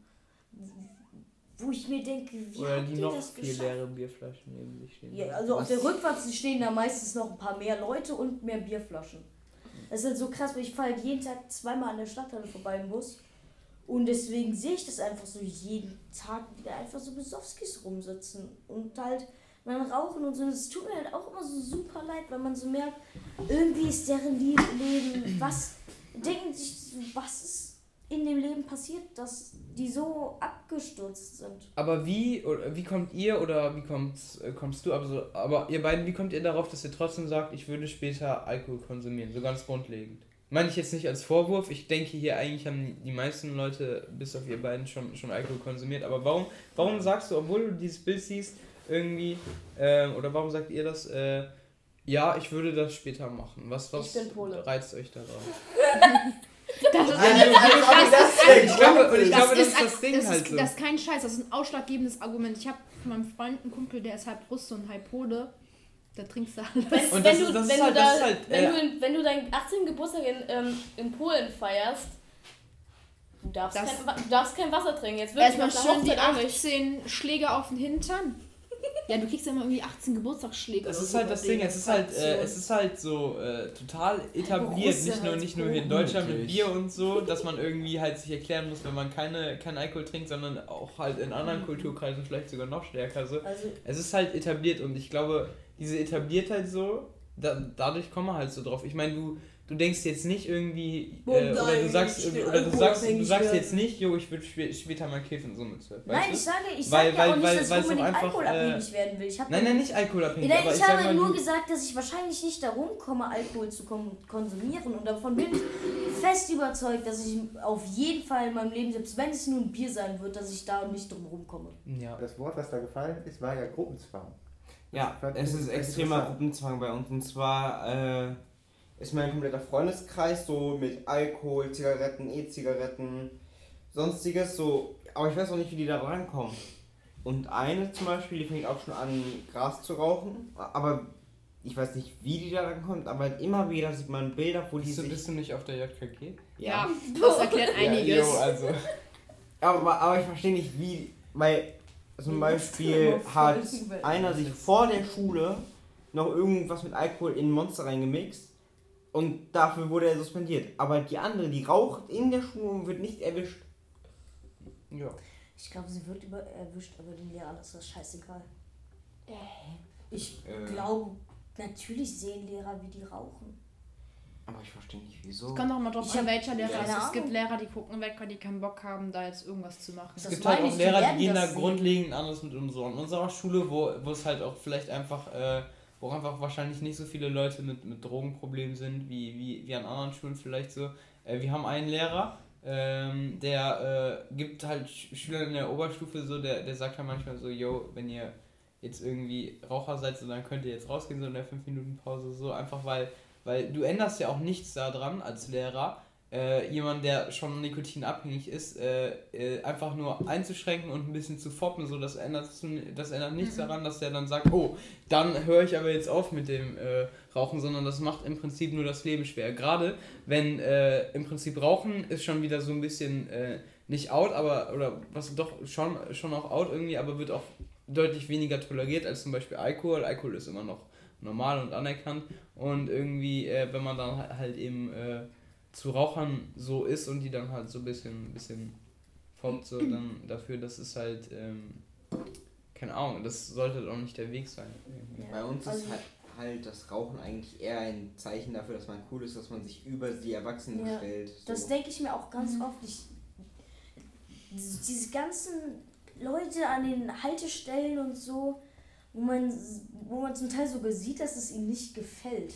A: Wo ich mir denke, wie
B: Oder
A: habt
B: die
A: ihr
B: noch
A: das
B: viel
A: geschafft?
B: leere Bierflaschen neben sich stehen.
A: Ja, also auf
B: Was-
A: der Rückfahrt stehen da meistens noch ein paar mehr Leute und mehr Bierflaschen. Das ist halt so krass, weil ich fahre halt jeden Tag zweimal an der Stadthalle vorbei im Bus. Und deswegen sehe ich das einfach so jeden Tag wieder einfach so Besowskis rumsitzen und halt man rauchen und so. Es tut mir halt auch immer so super leid, weil man so merkt, irgendwie ist deren Leben, was denken sich, was ist in dem Leben passiert, dass die so abgestürzt sind.
B: Aber wie, wie kommt ihr oder wie kommst, äh, kommst du, also, aber ihr beiden, wie kommt ihr darauf, dass ihr trotzdem sagt, ich würde später Alkohol konsumieren? So ganz grundlegend. Meine ich jetzt nicht als Vorwurf, ich denke hier eigentlich haben die meisten Leute, bis auf ihr beiden, schon, schon Alkohol konsumiert. Aber warum, warum sagst du, obwohl du dieses Bild siehst, irgendwie, ähm, oder warum sagt ihr das, äh, ja, ich würde das später machen? Was, was
D: Ich bin Pole.
B: reizt euch darauf? (laughs)
C: Das ist,
B: Ich glaube, und ich glaube, das ist das Ding halt
C: ist,
B: so.
C: das ist kein Scheiß, das ist ein ausschlaggebendes Argument. Ich habe von meinem Freund einen Kumpel, der ist halb Russe und halb Pole. Da trinkst du
D: Wenn,
C: alles.
B: Und
D: wenn, du, wenn,
B: halt-
D: da,
B: halt,
D: wenn,
B: äh,
D: du, in- wenn du deinen 18. Geburtstag in, ähm, in Polen feierst, du darfst,
C: Das-
D: kein, du darfst kein Wasser trinken. Jetzt wirklich
C: Erstmal schön die
D: Hochzeit auch nicht.
C: 18 Schläge auf den Hintern. Ja, du kriegst ja immer irgendwie 18 Geburtstagsschläge.
B: Das
C: oder
B: ist
C: so
B: halt das Ding, es ist halt, äh, es ist halt so äh, total etabliert,
A: Russe
B: nicht nur, nicht nur hier in Deutschland mit. Bier und so, dass man irgendwie halt sich erklären muss, wenn man keine, keinen Alkohol trinkt, sondern auch halt in anderen Kulturkreisen vielleicht sogar noch stärker so.
A: Also,
B: Es ist halt etabliert und ich glaube, diese Etabliertheit so, da, dadurch kommen wir halt so drauf. Ich meine, du, du denkst jetzt nicht irgendwie,
A: Boah,
B: äh, oder du sagst, oder du sagst, du sagst jetzt nicht, jo, ich spä später mal kiffen, so mit zwölf.
A: nein,
B: weißt
A: ich sage, ich sage ja auch nicht,
B: weil-
A: dass
B: weil
A: ich unbedingt
B: einfach,
A: alkoholabhängig werden will.
B: Nein, nein, nicht alkoholabhängig,
A: Nein,
B: aber
A: ich,
B: ich
A: habe
B: mal,
A: nur gesagt, dass ich wahrscheinlich nicht darum komme, Alkohol zu kon konsumieren. Und davon bin ich fest überzeugt, dass ich auf jeden Fall in meinem Leben, selbst wenn es nur ein Bier sein wird, dass ich da nicht drum rumkomme.
B: ja.
F: Das Wort, was da gefallen ist, war ja Gruppenzwang.
E: Ja, es ist extremer. Gruppenzwang bei uns. Und zwar äh, ist mein kompletter Freundeskreis so mit Alkohol, Zigaretten, E-Zigaretten, sonstiges so. Aber ich weiß auch nicht, wie die da rankommen. Und eine zum Beispiel, die fängt auch schon an, Gras zu rauchen. Aber ich weiß nicht, wie die da rankommt. Aber halt immer wieder sieht man Bilder, wo die
B: Bist du,
E: sich.
B: bist du nicht auf der JKG?
C: Ja, das erklärt (laughs) einiges.
B: Ja, jo, also. (laughs)
E: Aber, aber ich verstehe nicht, wie. Weil zum Beispiel hat einer sich vor der Schule noch irgendwas mit Alkohol in ein Monster reingemixt und dafür wurde er suspendiert. Aber die andere, die raucht in der Schule und wird nicht erwischt.
B: Ja.
A: Ich glaube, sie wird über erwischt, aber den Lehrern ist das scheißegal. Ich
E: Äh.
A: glaube, natürlich sehen Lehrer, wie die rauchen.
E: Aber ich verstehe nicht, wieso.
C: Es kommt auch mal drauf
A: Ich
C: an, welcher Lehrer es ist. Es gibt. Lehrer, die gucken weg, weil die keinen Bock haben, da jetzt irgendwas zu machen.
B: Es
A: Das
B: gibt halt auch Lehrer, die gehen da
A: sehen.
B: grundlegend anders mit um. So an unserer Schule, wo, wo es halt auch vielleicht einfach, äh, wo einfach wahrscheinlich nicht so viele Leute mit, mit Drogenproblemen sind, wie, wie, wie an anderen Schulen vielleicht so. Äh, wir haben einen Lehrer, ähm, der äh, gibt halt Sch- Schülern in der Oberstufe so, der, der sagt halt manchmal so, yo, wenn ihr jetzt irgendwie Raucher seid, so, dann könnt ihr jetzt rausgehen, so in der 5 Minuten Pause, so einfach weil, weil du änderst ja auch nichts daran als Lehrer, äh, jemand, der schon nikotinabhängig ist, äh, äh, einfach nur einzuschränken und ein bisschen zu foppen, so das ändert, das ändert nichts daran, dass der dann sagt, oh, dann höre ich aber jetzt auf mit dem äh, Rauchen, sondern das macht im Prinzip nur das Leben schwer. Gerade wenn äh, im Prinzip Rauchen ist schon wieder so ein bisschen äh, nicht out, aber oder was doch schon, schon auch out irgendwie, aber wird auch deutlich weniger toleriert als zum Beispiel Alkohol. Alkohol ist immer noch normal und anerkannt und irgendwie, wenn man dann halt- halt eben zu Rauchern so ist und die dann halt so ein bisschen, bisschen foppt, so dann dafür, das ist halt, ähm, keine Ahnung, das sollte auch nicht der Weg sein. irgendwie.
E: Bei uns
A: Also-
E: ist halt, halt das Rauchen eigentlich eher ein Zeichen dafür, dass man cool ist, dass man sich über die Erwachsenen
A: Ja,
E: stellt.
A: Das
E: So.
A: denke ich mir auch ganz oft. Ich, diese, diese ganzen Leute an den Haltestellen und so, wo man, wo man zum Teil sogar sieht, dass es ihnen nicht gefällt.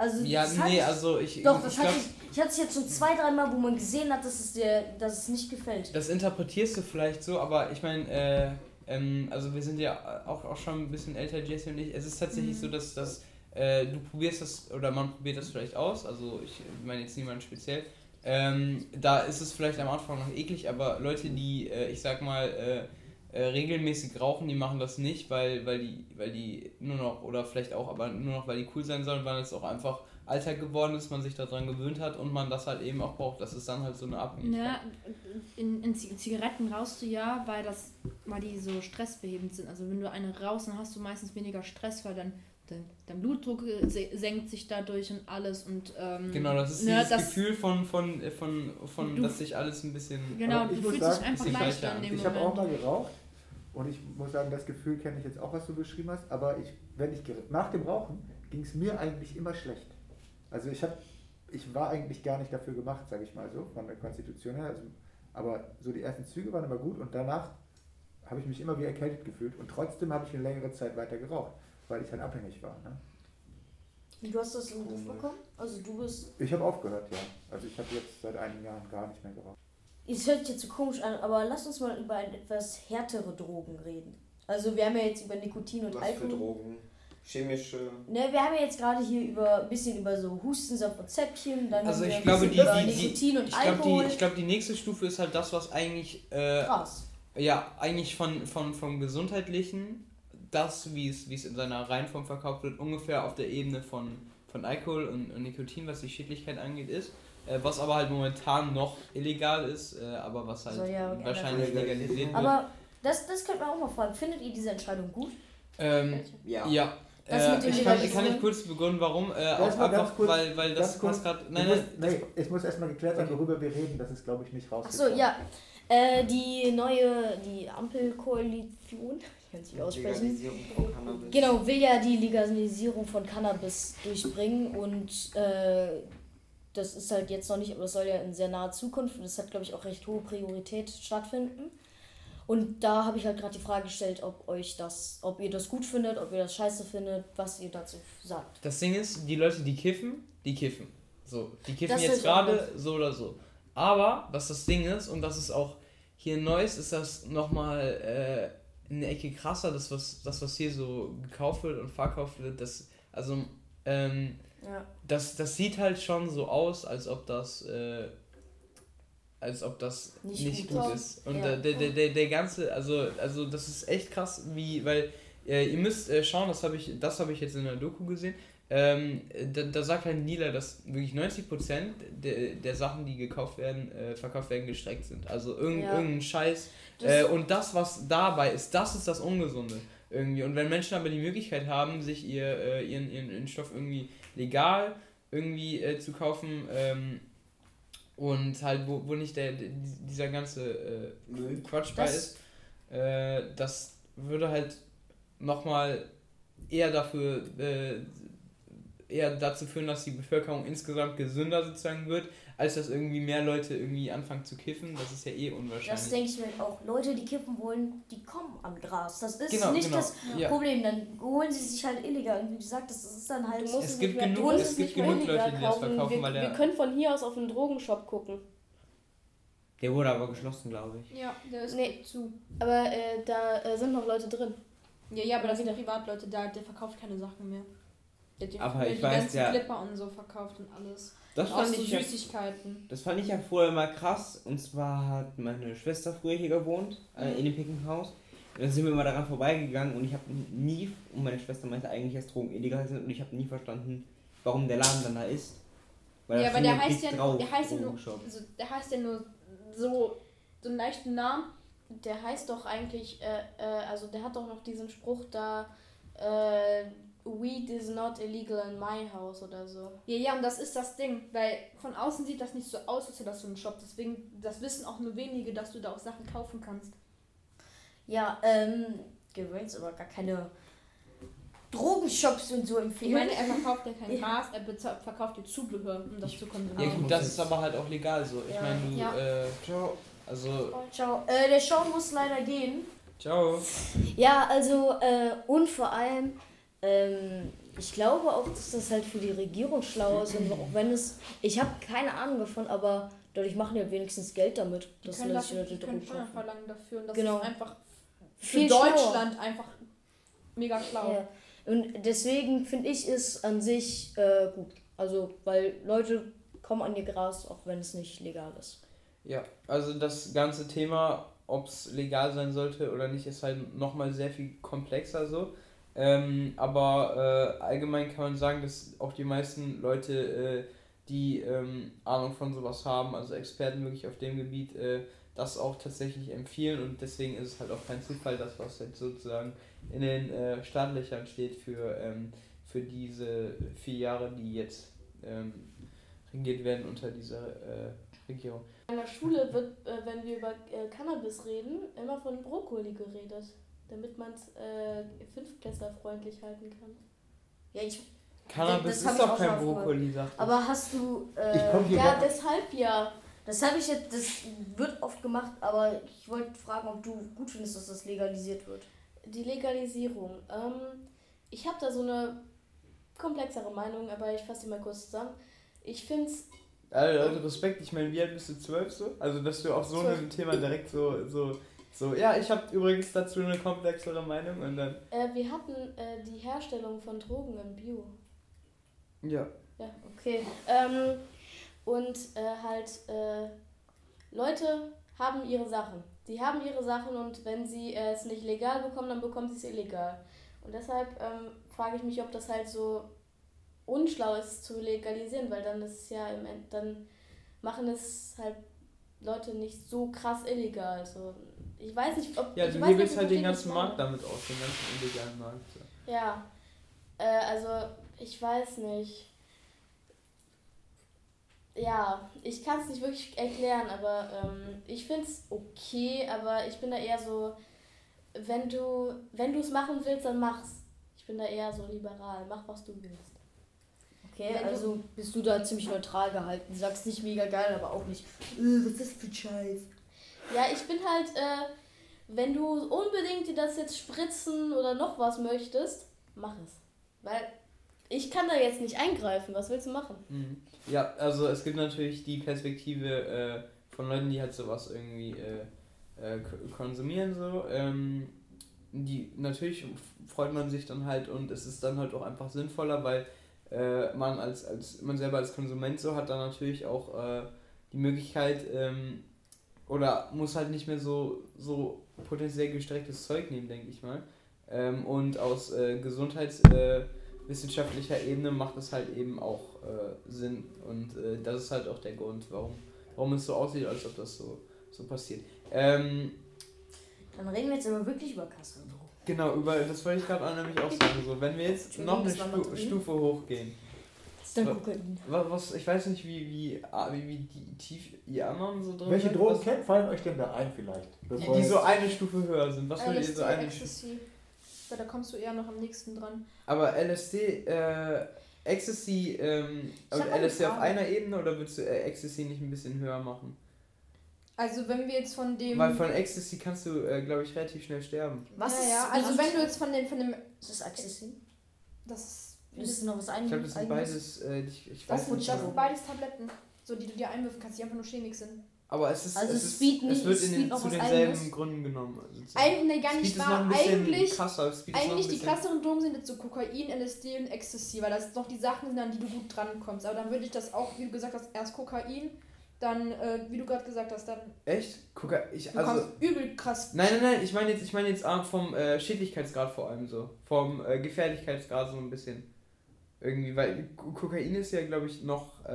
A: Also,
B: Ja,
A: das
B: nee,
A: ich-
B: also ich,
A: Doch,
B: ich
A: das
B: glaub,
A: hatte ich, ich hatte es jetzt schon zwei, dreimal, wo man gesehen hat, dass es, der, dass es nicht gefällt.
B: Das interpretierst du vielleicht so, aber ich meine, äh, ähm, also wir sind ja auch, auch schon ein bisschen älter, Jesse und ich. Es ist tatsächlich so, dass, dass äh, du probierst das oder man probiert das vielleicht aus. Also ich meine jetzt niemand speziell. Ähm, da ist es vielleicht am Anfang noch eklig, aber Leute, die, äh, ich sag mal, äh, regelmäßig rauchen, die machen das nicht, weil, weil die, weil die nur noch, oder vielleicht auch, aber nur noch, weil die cool sein sollen, weil es auch einfach Alltag geworden ist, man sich daran gewöhnt hat und man das halt eben auch braucht. Das ist dann halt so eine Abhängigkeit.
C: Ja, in, in Zi- Zigaretten rauchst du ja, weil das, weil die so stressbehebend sind. Also wenn du eine rauchst, dann hast du meistens weniger Stress, weil dann dein, dein Blutdruck äh, se- senkt sich dadurch und alles und ähm,
B: Genau, das ist
C: ne,
B: dieses
C: das-
B: Gefühl von, von, äh, von, von
C: Du-
B: dass sich alles ein bisschen.
C: Genau, du fühlst dich einfach leichter
B: gleiche
C: in dem
F: Ich habe auch mal geraucht und ich muss sagen, das Gefühl kenne ich jetzt auch, was du beschrieben hast, aber ich, wenn ich nach dem Rauchen ging es mir eigentlich immer schlecht. Also ich habe, ich war eigentlich gar nicht dafür gemacht, sage ich mal so, von der Konstitution her. Also, aber so die ersten Züge waren immer gut und danach habe ich mich immer wie erkältet gefühlt und trotzdem habe ich eine längere Zeit weiter geraucht, weil ich halt abhängig war. Ne?
A: Du hast das im Griff
E: Komisch.
A: bekommen? Also du bist.
F: Ich habe aufgehört, ja. Also ich habe jetzt seit einigen Jahren gar nicht mehr geraucht.
A: Es hört sich jetzt so komisch an, aber lass uns mal über ein etwas härtere Drogen reden. Also wir haben ja jetzt über Nikotin und
E: Was für
A: Alkohol.
E: Drogen? Chemische.
A: Ne, wir haben ja jetzt gerade hier über ein bisschen über so Hustensaft und Zäpfchen, dann
B: Also ich glaube, die,
A: über
B: die, die,
A: Nikotin und
B: ich glaube,
A: Alkohol.
B: die, ich glaube, die nächste Stufe ist halt das, was eigentlich, äh,
A: Krass.
B: ja, eigentlich von, von, vom Gesundheitlichen das, wie es, wie es in seiner Reihenform verkauft wird, ungefähr auf der Ebene von, von Alkohol und, und Nikotin, was die Schädlichkeit angeht, ist. Äh, was aber halt momentan noch illegal ist, äh, aber was halt
A: Soll ja
B: wahrscheinlich legalisiert wird.
A: Aber das, das könnte man auch mal fragen. Findet ihr diese Entscheidung gut?
B: ähm,
E: Ja.
B: ja.
A: Das
B: Äh, ich kann, kann ich kurz begründen, warum? Äh, auch einfach,
F: kurz-
B: weil, weil das passt gerade. Nein, nein,
F: nee, es muss erstmal geklärt sein, worüber wir reden. Das ist, glaube ich, nicht raus.
A: Achso, ja. Äh, die neue, die Ampelkoalition, ich kann es nicht aussprechen.
E: Legalisierung von Cannabis.
A: Genau, will ja die Legalisierung von Cannabis durchbringen und äh, das ist halt jetzt noch nicht, aber das soll ja in sehr naher Zukunft und das hat, glaube ich, auch recht hohe Priorität stattfinden. Und da habe ich halt gerade die Frage gestellt, ob euch das, ob ihr das gut findet, ob ihr das scheiße findet, was ihr dazu sagt.
B: Das Ding ist, die Leute, die kiffen, die kiffen. So, die kiffen
A: Das
B: jetzt gerade so oder so. Aber, was das Ding ist, und das ist auch hier in Neuss, ist das nochmal äh, eine Ecke krasser, das was, das, was hier so gekauft wird und verkauft wird, das, also, ähm,
A: Ja.
B: das, das sieht halt schon so aus, als ob das, äh, als ob das
A: Nicht
B: nicht,
A: gut
B: gut,
A: ist.
B: Und
A: Ja.
B: der, der, der, der, ganze, also, also das ist echt krass, wie, weil äh, ihr müsst äh, schauen, das habe ich, das habe ich jetzt in der Doku gesehen. Ähm, da, da sagt ein Dealer, dass wirklich 90% der, der Sachen, die gekauft werden, äh, verkauft werden, gestreckt sind. Also irgend,
A: Ja.
B: irgendein Scheiß.
A: Das-
B: Äh, und das, was dabei ist, das ist das Ungesunde irgendwie. Und wenn Menschen aber die Möglichkeit haben, sich ihr, äh, ihren, ihren, ihren Stoff irgendwie legal irgendwie äh, zu kaufen ähm, und halt, wo, wo nicht der, dieser ganze äh. Quatsch bei ist, äh, das würde halt nochmal eher dafür, äh, eher dazu führen, dass die Bevölkerung insgesamt gesünder sozusagen wird, als dass irgendwie mehr Leute irgendwie anfangen zu kiffen. Das ist ja eh unwahrscheinlich.
A: Das denke ich mir auch. Leute, die kippen wollen, die kommen an Gras. Das ist
B: Genau,
A: nicht
B: genau.
A: das
B: Ja.
A: Problem. Dann holen sie sich halt illegal. Und wie gesagt, das ist dann halt.
B: Es gibt
D: nicht mehr-
B: genug- es gibt genug
D: illegal
B: Leute, die das
D: kaufen.
B: verkaufen,
D: wir,
B: weil der-
D: wir können von hier aus auf einen Drogenshop gucken.
E: Der wurde aber geschlossen, glaube ich.
C: Ja, der ist
D: Nee.
C: zu.
D: Aber äh, da äh, sind noch Leute drin.
C: Ja, ja, aber da sind Privatleute da, der verkauft keine Sachen mehr. Hat die,
E: Aber
C: die
E: ich weiß,
C: ganzen
E: ja-
C: Clipper und so verkauft und alles.
E: Das
C: Auch
E: fand,
C: so
E: ich ja,
C: Süßigkeiten.
E: das fand ich ja vorher mal krass. Und zwar hat meine Schwester früher hier gewohnt, äh,
C: Mhm.
E: in dem Pickenhaus. Und dann sind wir mal daran vorbeigegangen und ich habe nie, und meine Schwester meinte eigentlich, dass Drogen illegal sind und ich habe nie verstanden, warum der Laden dann da ist. Weil
C: ja, aber der heißt ja,
E: drauf,
C: der heißt ja nur, also, der heißt ja nur so, so einen leichten Namen.
D: Der heißt doch eigentlich, äh, äh, also der hat doch noch diesen Spruch da, äh, Weed is not illegal in my house oder so.
C: Ja, ja, und das ist das Ding, weil von außen sieht das nicht so aus, als wäre das so ein Shop. Deswegen, das wissen auch nur wenige, dass du da auch Sachen kaufen kannst.
A: Ja, ähm, gewöhnt aber gar keine Drogenshops und so
C: Ich
A: empfehlen.
C: meine, er verkauft ja kein (laughs)
A: Ja.
C: Gras, er bezahlt, verkauft dir Zubehör, um das zu
B: Ja
C: konsumieren.
B: gut, das ist aber halt auch legal so. Ich
A: Ja.
B: meine, du,
C: Ja.
B: äh,
E: Ciao.
B: also,
A: Ciao. Äh, der Show muss leider gehen.
B: ciao.
A: Ja, also, äh, und vor allem, ähm, ich glaube auch, dass das halt für die Regierung schlau ist. Und auch wenn es, ich habe keine Ahnung davon, aber dadurch machen die halt wenigstens Geld damit,
C: Die
A: dass
C: können,
A: Leute
C: dafür,
A: Leute
C: die können Steuern verlangen dafür und das
A: Genau.
C: ist einfach für
A: Viel schlauer.
C: Deutschland einfach mega schlau.
A: Ja. Und deswegen finde ich es an sich äh, gut. Also, weil Leute kommen an ihr Gras, auch wenn es nicht legal ist.
B: Ja, also das ganze Thema, ob es legal sein sollte oder nicht, ist halt nochmal sehr viel komplexer so. Ähm, aber äh, allgemein kann man sagen, dass auch die meisten Leute, äh, die ähm, Ahnung von sowas haben, also Experten wirklich auf dem Gebiet, äh, das auch tatsächlich empfehlen und deswegen ist es halt auch kein Zufall, dass was jetzt sozusagen in den äh, Startlöchern steht für, ähm, für diese vier Jahre, die jetzt ähm, regiert werden unter dieser äh, Regierung.
D: In der Schule wird, äh, wenn wir über äh, Cannabis reden, immer von Brokkoli geredet, damit man es äh, fünftklässlerfreundlich halten kann.
A: Ja, ich.
B: Cannabis
A: Das hab
B: ist doch
A: auch
B: kein. Brokkoli, sagt er.
A: Aber hast du.
F: Ich
A: Äh,
F: komm hier
D: Ja,
F: gar-
D: deshalb ja.
A: das habe ich jetzt. Das wird oft gemacht, aber ich wollte fragen, ob du gut findest, dass das legalisiert wird.
D: Die Legalisierung. Ähm, ich habe da so eine komplexere Meinung, aber ich fasse die mal kurz zusammen. Ich finde es
B: Also, also Respekt, ich meine, wie alt bist du? Zwölf so? Also, dass du auf so einem Thema direkt so, so, so, ja, ich habe übrigens dazu eine komplexere Meinung und dann,
D: Äh, wir hatten äh, die Herstellung von Drogen in Bio.
B: ja.
D: Ja, okay. Ähm, und äh, halt, äh, Leute haben ihre Sachen. die haben ihre Sachen und wenn sie äh, es nicht legal bekommen, dann bekommen sie es illegal. Und deshalb ähm, frage ich mich, ob das halt so unschlau ist zu legalisieren, weil dann ist es ja im End, dann machen es halt Leute nicht so krass illegal. So, ich weiß nicht, ob
B: Ja,
D: ich
B: du
D: weiß nicht,
B: hebelst halt den ganzen Markt damit aus, den ganzen illegalen Markt. so.
D: Ja, äh, also ich weiß nicht. Ja, ich kann es nicht wirklich erklären, aber ähm, ich finde es okay, aber ich bin da eher so, wenn du wenn du es machen willst, dann mach's. Ich bin da eher so liberal, mach was du willst.
A: Okay,
D: Wenn du-
A: also bist du da ziemlich neutral gehalten. Sagst nicht mega geil, aber auch nicht, äh, was ist das für ein Scheiß?
D: Ja, ich bin halt, äh, wenn du unbedingt dir das jetzt spritzen oder noch was möchtest, mach es. Weil ich kann da jetzt nicht eingreifen, was willst du machen?
B: Mhm. Ja, also es gibt natürlich die Perspektive äh, von Leuten, die halt sowas irgendwie äh, äh, konsumieren so. Ähm, die natürlich freut man sich dann halt und es ist dann halt auch einfach sinnvoller, weil äh, man als, als man selber als Konsument so hat dann natürlich auch äh, die Möglichkeit ähm, oder muss halt nicht mehr so, so potenziell gestrecktes Zeug nehmen, denke ich mal. Ähm, und aus äh, gesundheitswissenschaftlicher äh, Ebene macht es halt eben auch äh, Sinn. Und äh, das ist halt auch der Grund, warum, warum es so aussieht, als ob das so, so passiert. Ähm,
A: Dann reden wir jetzt aber wirklich über Kassel.
B: genau, über das wollte ich gerade auch nämlich auch sagen. So, wenn wir jetzt noch eine Stu. Stufe hochgehen.
A: Dann Kokain.
B: Was, was, ich weiß nicht, wie, wie, ah, wie, wie die, tief ihr anderen so drin
F: Welche
B: seid,
F: Drogen kennt, fallen euch denn da ein vielleicht?
B: die,
F: Bevor
B: die so eine Stufe höher sind. Was würdet ihr
C: LSD,
B: so eine?
C: Ecstasy. Weil da kommst du eher noch am nächsten dran.
B: Aber LSD, äh, Ecstasy ähm, und LSD auf einer Ebene oder würdest du äh, Ecstasy nicht ein bisschen höher machen?
C: Also wenn wir jetzt von dem...
B: Weil von Ecstasy kannst du, äh, glaube ich, relativ schnell sterben.
A: Was
C: ja,
A: ist
C: ja, also wenn du jetzt von dem, von dem,
A: Ist das Accessin?
C: das ist,
A: Ist das noch was
B: Ich
A: eigenes?
B: glaube, das sind beides, äh, ich, ich
C: das,
B: weiß
C: sind,
B: nicht.
C: das
B: genau.
C: sind beides Tabletten, so die du dir einwürfen kannst, die einfach nur chemisch sind.
B: Aber es ist,
A: Also
B: es,
A: es
B: ist,
A: Speed
B: es
A: nicht-
B: wird
A: ist
B: in
A: Speed
B: den, zu denselben? Gründen genommen.
C: Eigentlich, nee, gar
B: Speed
C: nicht wahr.
B: ein bisschen
C: Eigentlich,
B: krasser. Speed ein
C: eigentlich die krasseren Drogen sind jetzt so Kokain, LSD und Ecstasy, weil das doch die Sachen sind, an die du gut drankommst. Aber dann würde ich das auch, wie du gesagt hast, erst Kokain, dann, äh, wie du gerade gesagt hast, dann
B: Echt? Guck, ich,
C: du
B: also.
C: kommst übel krass.
B: Nein, nein, nein, ich meine jetzt, ich meine jetzt vom äh, Schädlichkeitsgrad vor allem so. Vom äh, Gefährlichkeitsgrad so ein bisschen. Irgendwie, weil Ko- Kokain ist ja, glaube ich, noch äh,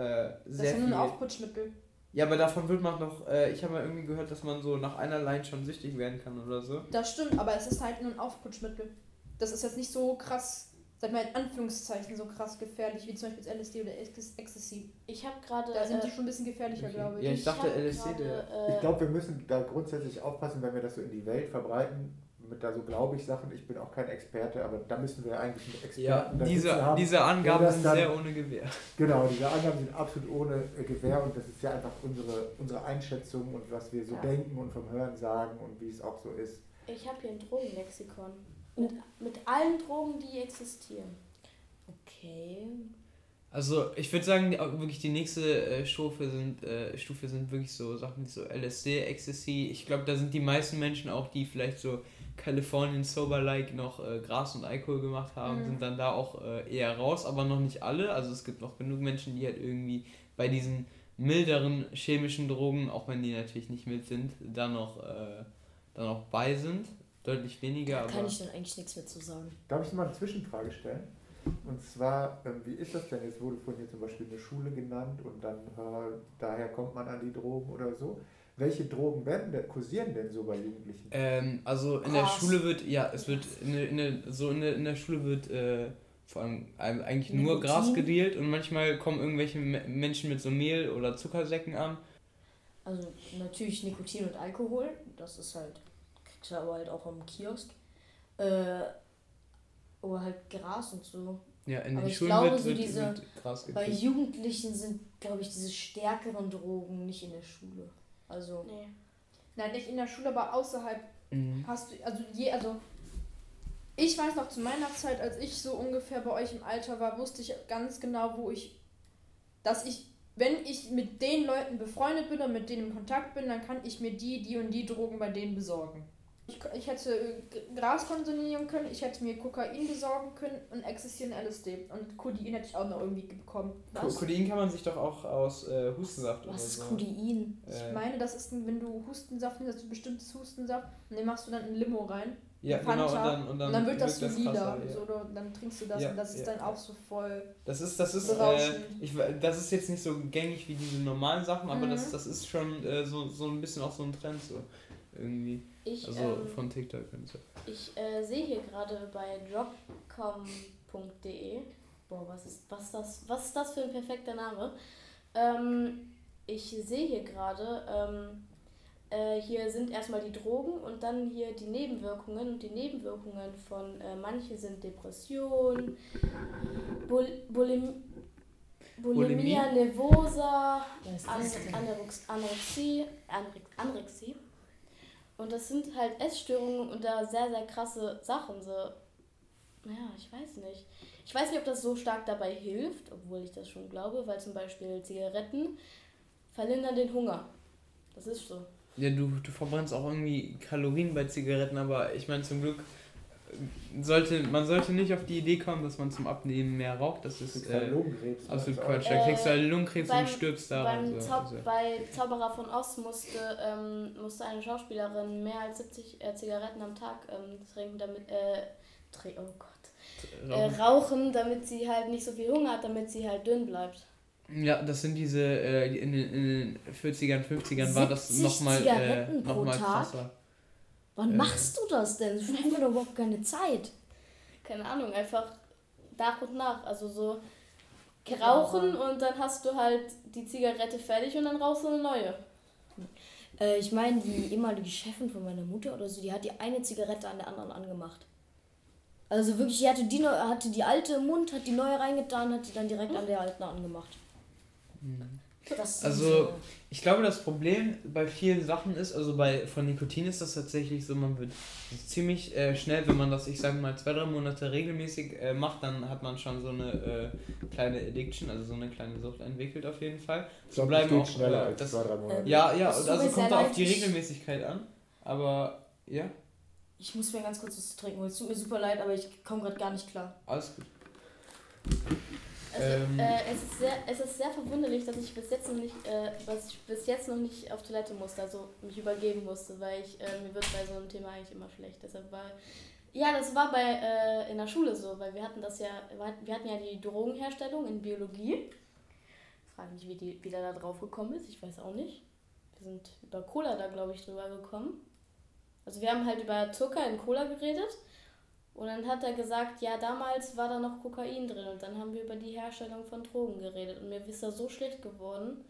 C: Das
B: sehr
C: ist nur ein
B: viel.
C: Aufputschmittel.
B: Ja, aber davon wird man noch, äh, ich habe mal irgendwie gehört, dass man so nach einer Line schon süchtig werden kann oder so.
C: Das stimmt, aber es ist halt nur ein Aufputschmittel. Das ist jetzt nicht so krass, sag mal in Anführungszeichen, so krass gefährlich wie zum Beispiel das LSD oder Ecst- Ecstasy.
D: Ich habe gerade.
C: Da sind die
D: äh,
C: schon ein bisschen gefährlicher,
B: Okay.
C: glaube ich.
B: Ja, ich dachte,
D: hab
B: LSD,
D: gerade,
B: der-
D: äh,
F: Ich glaube, wir müssen da grundsätzlich aufpassen, wenn wir das so in die Welt verbreiten, mit da so glaube ich Sachen. Ich bin auch kein Experte, aber da müssen wir eigentlich einen Experten
B: Ja,
F: da
B: diese,
F: haben.
B: diese Angaben sind
F: dann-
B: sehr ohne Gewehr.
F: Genau, diese Angaben sind absolut ohne äh, Gewähr und das ist ja einfach unsere, unsere Einschätzung und was wir so
D: Ja.
F: denken und vom Hören sagen und wie es auch so ist.
D: ich habe hier ein Drogenlexikon. Mit, mit allen Drogen, die existieren.
A: Okay.
B: Also ich würde sagen, wirklich die nächste äh, Stufe sind äh, Stufe sind wirklich so Sachen wie so LSD, Ecstasy. Ich glaube, da sind die meisten Menschen auch, die vielleicht so Californian Sober Like noch äh, Gras und Alkohol gemacht haben,
C: Mhm.
B: sind dann da auch äh, eher raus, aber noch nicht alle. Also es gibt noch genug Menschen, die halt irgendwie bei diesen milderen chemischen Drogen, auch wenn die natürlich nicht mild sind, da noch äh, da noch bei sind. Deutlich weniger,
A: Da
B: aber
A: kann ich dann eigentlich nichts mehr zu sagen.
F: Darf ich mal eine Zwischenfrage stellen? Und zwar, ähm, wie ist das denn? Jetzt wurde vorhin hier zum Beispiel eine Schule genannt und dann äh, daher kommt man an die Drogen oder so. Welche Drogen werden denn, kursieren denn so bei Jugendlichen?
B: Ähm, also in der
A: Gras.
B: Schule wird, ja, es wird, in der, in der, so in der, in der Schule wird äh, vor allem eigentlich nur
A: Nikotin.
B: Gras gedealt und manchmal kommen irgendwelche Me- Menschen mit so Mehl oder Zuckersäcken an.
A: Also natürlich Nikotin und Alkohol. Das ist halt, kriegst du aber halt auch am Kiosk. Äh, oder halt Gras und so.
B: Ja, in
A: Aber
B: den
A: ich
B: Schulen
A: glaube,
B: wird,
A: so
B: wird,
A: diese-
B: wird Gras
A: Bei
B: gekriegt.
A: Jugendlichen sind, glaube ich, diese stärkeren Drogen nicht in der Schule. Also,
D: Nee.
C: Nein, nicht in der Schule, aber außerhalb
B: Mhm.
C: hast du, also je, also ich weiß noch zu meiner Zeit, als ich so ungefähr bei euch im Alter war, wusste ich ganz genau, wo ich, dass ich, wenn ich mit den Leuten befreundet bin und mit denen in Kontakt bin, dann kann ich mir die, die und die Drogen bei denen besorgen. Ich, ich hätte äh, Gras konsumieren können, ich hätte mir Kokain besorgen können und existieren LSD. Und Codein hätte ich auch noch irgendwie bekommen.
B: Co- Codein kann man sich doch auch aus äh, Hustensaft oder
A: Was ist
B: so.
A: Codein?
C: Ich
B: Äh,
C: meine, das ist, ein- wenn du Hustensaft nimmst, also bestimmtes Hustensaft, und den machst du dann in Limo rein.
B: ja,
C: Fanta,
B: genau, und dann, und dann,
C: Und dann wird das so
B: wirkt
C: lila.
B: krasser, ja.
C: so, oder dann trinkst du das
B: Ja,
C: und das ist
B: ja.
C: dann auch so voll.
B: Das ist, das ist, äh, ich, das ist jetzt nicht so gängig wie diese normalen Sachen, aber
C: Mhm.
B: das, das ist schon äh, so, so ein bisschen auch so ein Trend so irgendwie.
D: Ich,
B: Also
D: ähm,
B: von TikTok und so.
D: ich äh, sehe hier gerade bei dropcom.de. Boah, was ist, was, das, was ist das für ein perfekter Name? Ähm, ich sehe hier gerade, ähm, äh, hier sind erstmal die Drogen und dann hier die Nebenwirkungen. Und die Nebenwirkungen von äh, manche sind Depression, Bul Bulim Bulimia nervosa,
A: denn?
D: Anorexie, Anorexie, Anorexie, Anorexie. Und das sind halt Essstörungen und da sehr, sehr krasse Sachen. So, ja, ich weiß nicht. Ich weiß nicht, ob das so stark dabei hilft, obwohl ich das schon glaube, weil zum Beispiel Zigaretten verlindern den Hunger. Das ist so.
B: Ja, du, du verbrennst auch irgendwie Kalorien bei Zigaretten, aber ich meine zum Glück sollte man sollte nicht auf die Idee kommen, dass man zum Abnehmen mehr raucht. Das ist äh,
F: Lungenkrebs.
B: absolut Quatsch. Da
D: Äh,
B: kriegst du halt Lungenkrebs
D: beim-
B: und stirbst daran.
D: Beim
B: So.
D: Zau
B: Also,
D: Bei Zauberer von Oz musste, ähm, musste eine Schauspielerin mehr als 70 äh, Zigaretten am Tag ähm, trinken, damit, äh, oh Gott, äh, rauchen, damit sie halt nicht so viel Hunger hat, damit sie halt dünn bleibt.
B: Ja, das sind diese, äh, in, den, in den 40ern, 50ern war das
A: 70
B: nochmal äh, noch mal krasser.
A: Wann
B: Äh.
A: machst du das denn? So haben wir doch überhaupt keine Zeit.
D: Keine Ahnung, einfach nach und nach. Also so rauchen und dann hast du halt die Zigarette fertig und dann rauchst du eine neue.
A: Äh, ich meine, die ehemalige Chefin von meiner Mutter oder so, die hat die eine Zigarette an der anderen angemacht. Also wirklich, die hatte die, hatte die alte im Mund, hat die neue reingetan, hat die dann direkt an der alten angemacht. Das ist,
B: Also-
A: äh,
B: Ich glaube, das Problem bei vielen Sachen ist, also bei von Nikotin ist das tatsächlich so, man wird ziemlich äh, schnell, wenn man das, ich sage mal, zwei, drei Monate regelmäßig äh, macht, dann hat man schon so eine äh, kleine Addiction, also so eine kleine Sucht entwickelt auf jeden Fall.
F: Ich
B: So
F: glaube,
B: bleiben
F: geht
B: auch
F: schneller
B: äh,
F: als
B: das,
F: zwei, drei Monate.
B: Ja, ja,
A: Es
B: und also kommt
A: sehr
B: auf die Regelmäßigkeit an. Aber ja,
A: ich muss mir ganz kurz was zu trinken holen. Es tut mir super leid, aber ich komme gerade gar nicht klar.
B: alles gut.
D: Also,
B: Ähm.
D: äh, es, ist sehr, es ist sehr verwunderlich, dass ich bis jetzt noch nicht, äh, dass ich bis jetzt noch nicht auf Toilette musste, also mich übergeben musste, weil ich, äh, mir wird bei so einem Thema eigentlich immer schlecht. Deshalb war, ja, das war bei äh, in der Schule so, weil wir hatten das ja, wir hatten ja die Drogenherstellung in Biologie. Ich frage mich, wie, die, wie der da drauf gekommen ist, ich weiß auch nicht. Wir sind über Cola da, glaube ich, drüber gekommen. Also wir haben halt über Zucker in Cola geredet. Und dann hat er gesagt, ja, damals war da noch Kokain drin und dann haben wir über die Herstellung von Drogen geredet und mir ist da so schlecht geworden.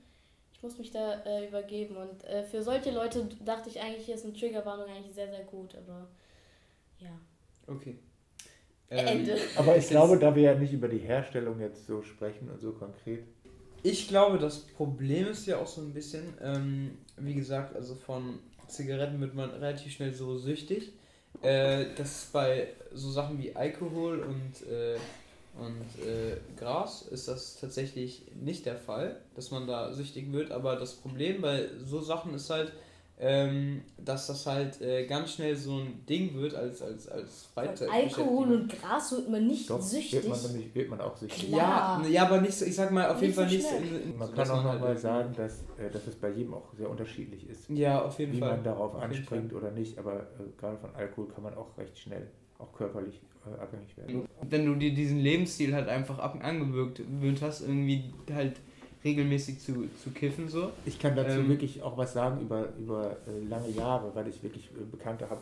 D: Ich muss mich da äh, übergeben und äh, für solche Leute dachte ich eigentlich, hier ist eine Triggerwarnung eigentlich sehr, sehr gut, aber ja.
B: Okay.
D: Ende. (laughs)
F: Aber ich glaube, da wir ja nicht über die Herstellung jetzt so sprechen und so konkret.
B: Ich glaube, das Problem ist ja auch so ein bisschen, ähm, wie gesagt, also von Zigaretten wird man relativ schnell so süchtig. Äh, das ist bei so Sachen wie Alkohol und, äh, und äh, Gras ist das tatsächlich nicht der Fall, dass man da süchtig wird. Aber das Problem bei so Sachen ist halt, ähm, dass das halt äh, ganz schnell so ein Ding wird als, als, als Freizeitbeschäftigung.
A: Alkohol und Gras wird man nicht
F: Doch,
A: süchtig.
F: wird man, nicht, wird man auch süchtig.
A: Klar.
B: Ja, ja, aber nicht so, ich sag mal, auf
A: Nicht
B: jeden Fall
A: so
B: nicht so.
A: schnell.
B: In, in,
F: Man
B: so,
F: kann auch
B: halt
F: nochmal
B: irgendwie-
F: sagen, dass, äh, dass es bei jedem auch sehr unterschiedlich ist,
B: Ja, auf jeden
F: wie
B: Fall.
F: man darauf
B: Auf
F: anspringt oder nicht. Aber äh, gerade von Alkohol kann man auch recht schnell, auch körperlich äh, abhängig werden.
B: Wenn du dir diesen Lebensstil halt einfach ab angewöhnt gewöhnt hast, irgendwie halt regelmäßig zu, zu kiffen so.
F: Ich kann dazu
B: Ähm,
F: wirklich auch was sagen über, über äh, lange Jahre, weil ich wirklich äh, Bekannte habe,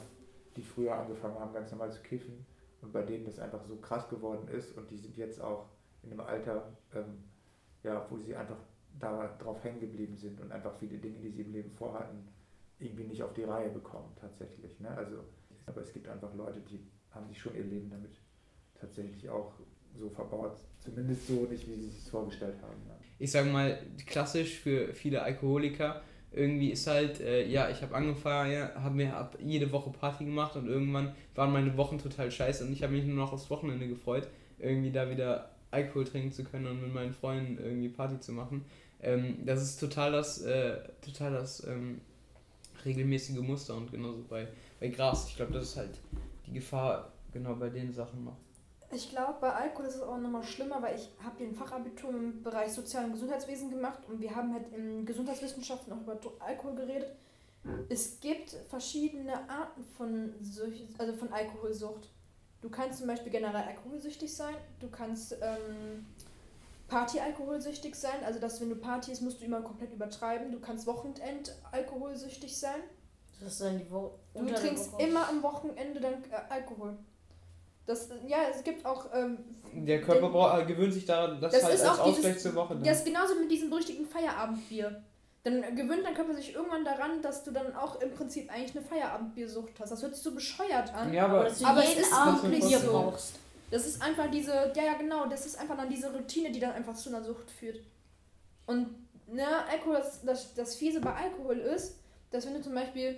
F: die früher angefangen haben, ganz normal zu kiffen und bei denen das einfach so krass geworden ist und die sind jetzt auch in einem Alter, ähm, ja, wo sie einfach da drauf hängen geblieben sind und einfach viele Dinge, die sie im Leben vorhatten, irgendwie nicht auf die Reihe bekommen tatsächlich. Ne? Also, aber es gibt einfach Leute, die haben sich schon ihr Leben damit tatsächlich auch so verbaut, zumindest so nicht, wie sie sich vorgestellt haben. Ne?
B: Ich sag mal, klassisch für viele Alkoholiker, irgendwie ist halt, äh, ja, ich habe angefangen, ja, habe mir hab jede Woche Party gemacht und irgendwann waren meine Wochen total scheiße und ich habe mich nur noch aufs Wochenende gefreut, irgendwie da wieder Alkohol trinken zu können und mit meinen Freunden irgendwie Party zu machen. Ähm, das ist total das, äh, total das ähm, regelmäßige Muster und genauso bei, bei Gras. Ich glaube, das ist halt die Gefahr genau bei den Sachen noch.
C: Ich glaube, bei Alkohol ist es auch nochmal schlimmer, weil ich habe hier ein Fachabitur im Bereich Sozial- und Gesundheitswesen gemacht und wir haben halt in Gesundheitswissenschaften auch über Alkohol geredet. Es gibt verschiedene Arten von, Sucht, also von Alkoholsucht. Du kannst zum Beispiel generell alkoholsüchtig sein, du kannst ähm, Party-alkoholsüchtig sein, also dass wenn du Partys musst du immer komplett übertreiben. Du kannst Wochenend-alkoholsüchtig sein.
A: Das ist dann die Woche.
C: Du trinkst immer am Wochenende dann äh, Alkohol. Das, ja, es gibt auch ähm,
B: Der Körper braucht, äh, gewöhnt sich daran, das,
C: Das
B: halt
C: ist
B: als
C: auch dieses-
B: Ausgleich zur Woche.
C: Das ist genauso mit diesem berüchtigten Feierabendbier. Dann gewöhnt dein Körper sich irgendwann daran, dass du dann auch im Prinzip eigentlich eine Feierabendbiersucht hast. Das hört sich so bescheuert an.
B: Ja,
A: Aber
B: aber
A: dass du
C: Aber es ist
A: Abend
B: wirklich
A: Bier
C: so.
A: brauchst.
C: Das ist einfach diese, ja, ja, genau, das ist einfach dann diese Routine, die dann einfach zu einer Sucht führt. Und, ne, Alkohol, das, das, das Fiese bei Alkohol ist, dass wenn du zum Beispiel,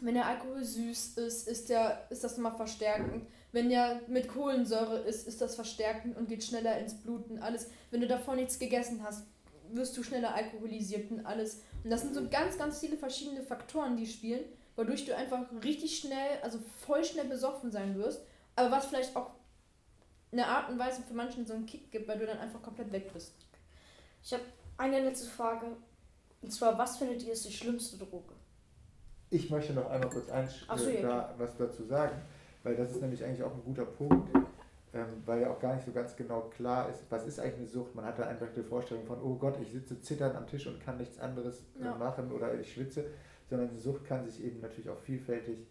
C: wenn der Alkohol süß ist, ist, der, ist das nochmal verstärkend. Wenn der mit Kohlensäure ist, ist das verstärkend und geht schneller ins Blut und alles. Wenn du davor nichts gegessen hast, wirst du schneller alkoholisiert und alles. Und das sind so ganz, ganz viele verschiedene Faktoren, die spielen, wodurch du einfach richtig schnell, also voll schnell besoffen sein wirst. Aber was vielleicht auch eine Art und Weise für manchen so einen Kick gibt, weil du dann einfach komplett weg bist.
A: Ich habe eine letzte Frage. Und zwar, was findet ihr ist die schlimmste Droge?
F: Ich möchte noch einmal kurz eins,
A: so,
F: äh,
A: ja,
F: da was dazu sagen, weil das ist nämlich eigentlich auch ein guter Punkt, ähm, weil ja auch gar nicht so ganz genau klar ist, was ist eigentlich eine Sucht. Man hat da einfach die Vorstellung von, oh Gott, ich sitze zitternd am Tisch und kann nichts anderes äh,
C: Ja.
F: machen oder ich schwitze, sondern eine Sucht kann sich eben natürlich auch vielfältig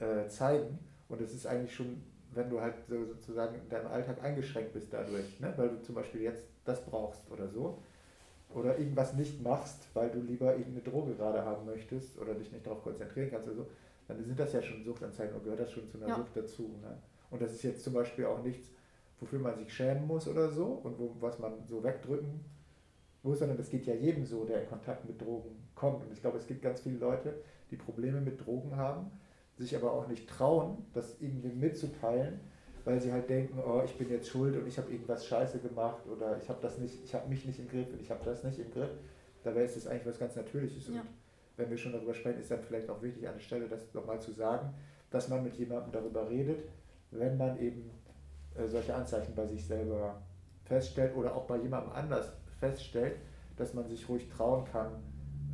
F: äh, zeigen und es ist eigentlich schon, wenn du halt so, sozusagen in deinem Alltag eingeschränkt bist dadurch, ne? weil du zum Beispiel jetzt das brauchst oder so oder irgendwas nicht machst, weil du lieber irgendeine Droge gerade haben möchtest oder dich nicht darauf konzentrieren kannst oder so, dann sind das ja schon Suchtanzeigen und gehört das schon zu einer
C: Ja.
F: Sucht dazu. Ne? Und das ist jetzt zum Beispiel auch nichts, wofür man sich schämen muss oder so und wo, was man so wegdrücken muss, sondern das geht ja jedem so, der in Kontakt mit Drogen kommt. Und ich glaube, es gibt ganz viele Leute, die Probleme mit Drogen haben, sich aber auch nicht trauen, das irgendwie mitzuteilen, weil sie halt denken, oh, ich bin jetzt schuld und ich habe irgendwas Scheiße gemacht oder ich habe das nicht, ich habe mich nicht im Griff und ich habe das nicht im Griff. Dabei ist es eigentlich was ganz Natürliches.
C: Ja.
F: Und wenn wir schon darüber sprechen, ist dann vielleicht auch wichtig an der Stelle, das nochmal zu sagen, dass man mit jemandem darüber redet, wenn man eben äh, solche Anzeichen bei sich selber feststellt oder auch bei jemandem anders feststellt, dass man sich ruhig trauen kann,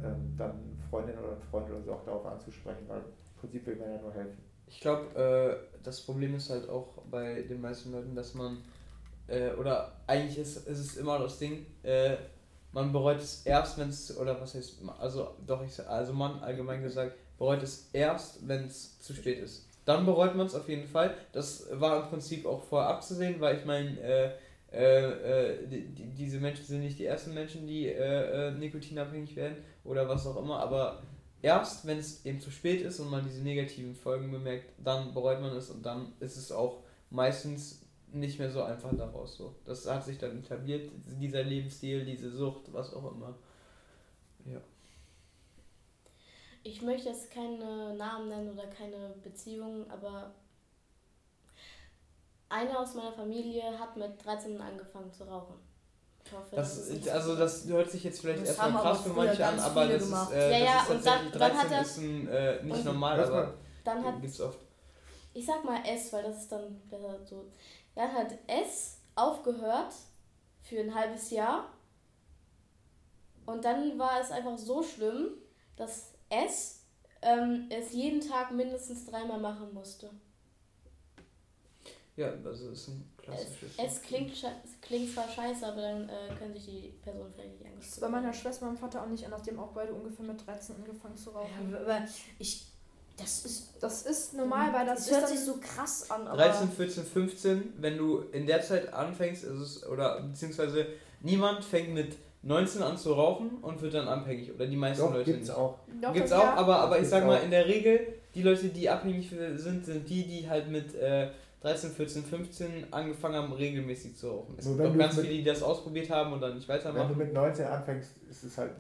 F: ähm, dann Freundin oder einen Freund oder so auch darauf anzusprechen, weil im Prinzip will man ja nur helfen.
B: Ich glaube, äh, das Problem ist halt auch bei den meisten Leuten, dass man, äh, oder eigentlich ist, ist es immer das Ding, man bereut es erst, wenn es, oder was heißt, also doch, ich, also man allgemein gesagt, bereut es erst, wenn es zu spät ist. Dann bereut man es auf jeden Fall. Das war im Prinzip auch vorher abzusehen, weil ich meine, äh, äh, äh, die, die, diese Menschen sind nicht die ersten Menschen, die äh, äh, nikotinabhängig werden oder was auch immer, aber erst wenn es eben zu spät ist und man diese negativen Folgen bemerkt, dann bereut man es und dann ist es auch meistens nicht mehr so einfach daraus so. Das hat sich dann etabliert, dieser Lebensstil, diese Sucht, was auch immer. Ja.
D: Ich möchte jetzt keine Namen nennen oder keine Beziehungen, aber einer aus meiner Familie hat mit 13 angefangen zu rauchen. Ich hoffe,
B: Das,
D: ist nicht
B: also
D: so.
B: das hört sich jetzt vielleicht
A: Das
B: erstmal krass für manche an, aber das
A: gemacht.
B: ist, äh,
D: Ja, ja,
B: das ist
D: und dann-
B: tatsächlich
D: dann
B: 13
D: hat er-
B: ist ein, äh, nicht normal, aber
D: Dann hat,
B: gibt's oft.
D: ich sag mal S, weil das ist dann besser so. Er hat S aufgehört für ein halbes Jahr. Und dann war es einfach so schlimm, dass S ähm, es jeden Tag mindestens dreimal machen musste.
B: Ja, also es ist ein klassisches.
D: Es klingt, es klingt zwar scheiße, aber dann äh, können sich die Personen vielleicht nicht
C: Das ist bei meiner Schwester und meinem Vater auch nicht anders. Die haben auch beide ungefähr mit 13 angefangen zu rauchen.
A: Ja, aber ich. Das ist.
C: Das ist normal, weil das,
A: Das hört sich so krass an, aber.
B: 13, 14, 15, wenn du in der Zeit anfängst, ist es, oder beziehungsweise niemand fängt mit 19 an zu rauchen und wird dann abhängig. Oder die meisten
F: Doch,
B: Leute
F: gibt's
B: nicht.
F: auch.
C: Doch,
B: Gibt's
C: ja,
B: auch, aber, aber ich sag mal,
F: auch.
B: in der Regel, die Leute, die abhängig sind, sind die, die halt mit äh, 13, 14, 15 angefangen haben, regelmäßig zu rauchen. Es
F: Nur
B: gibt auch ganz viele, die das ausprobiert haben und dann nicht
F: Wenn du
B: weitermachen.
F: mit 19 anfängst, ist es halt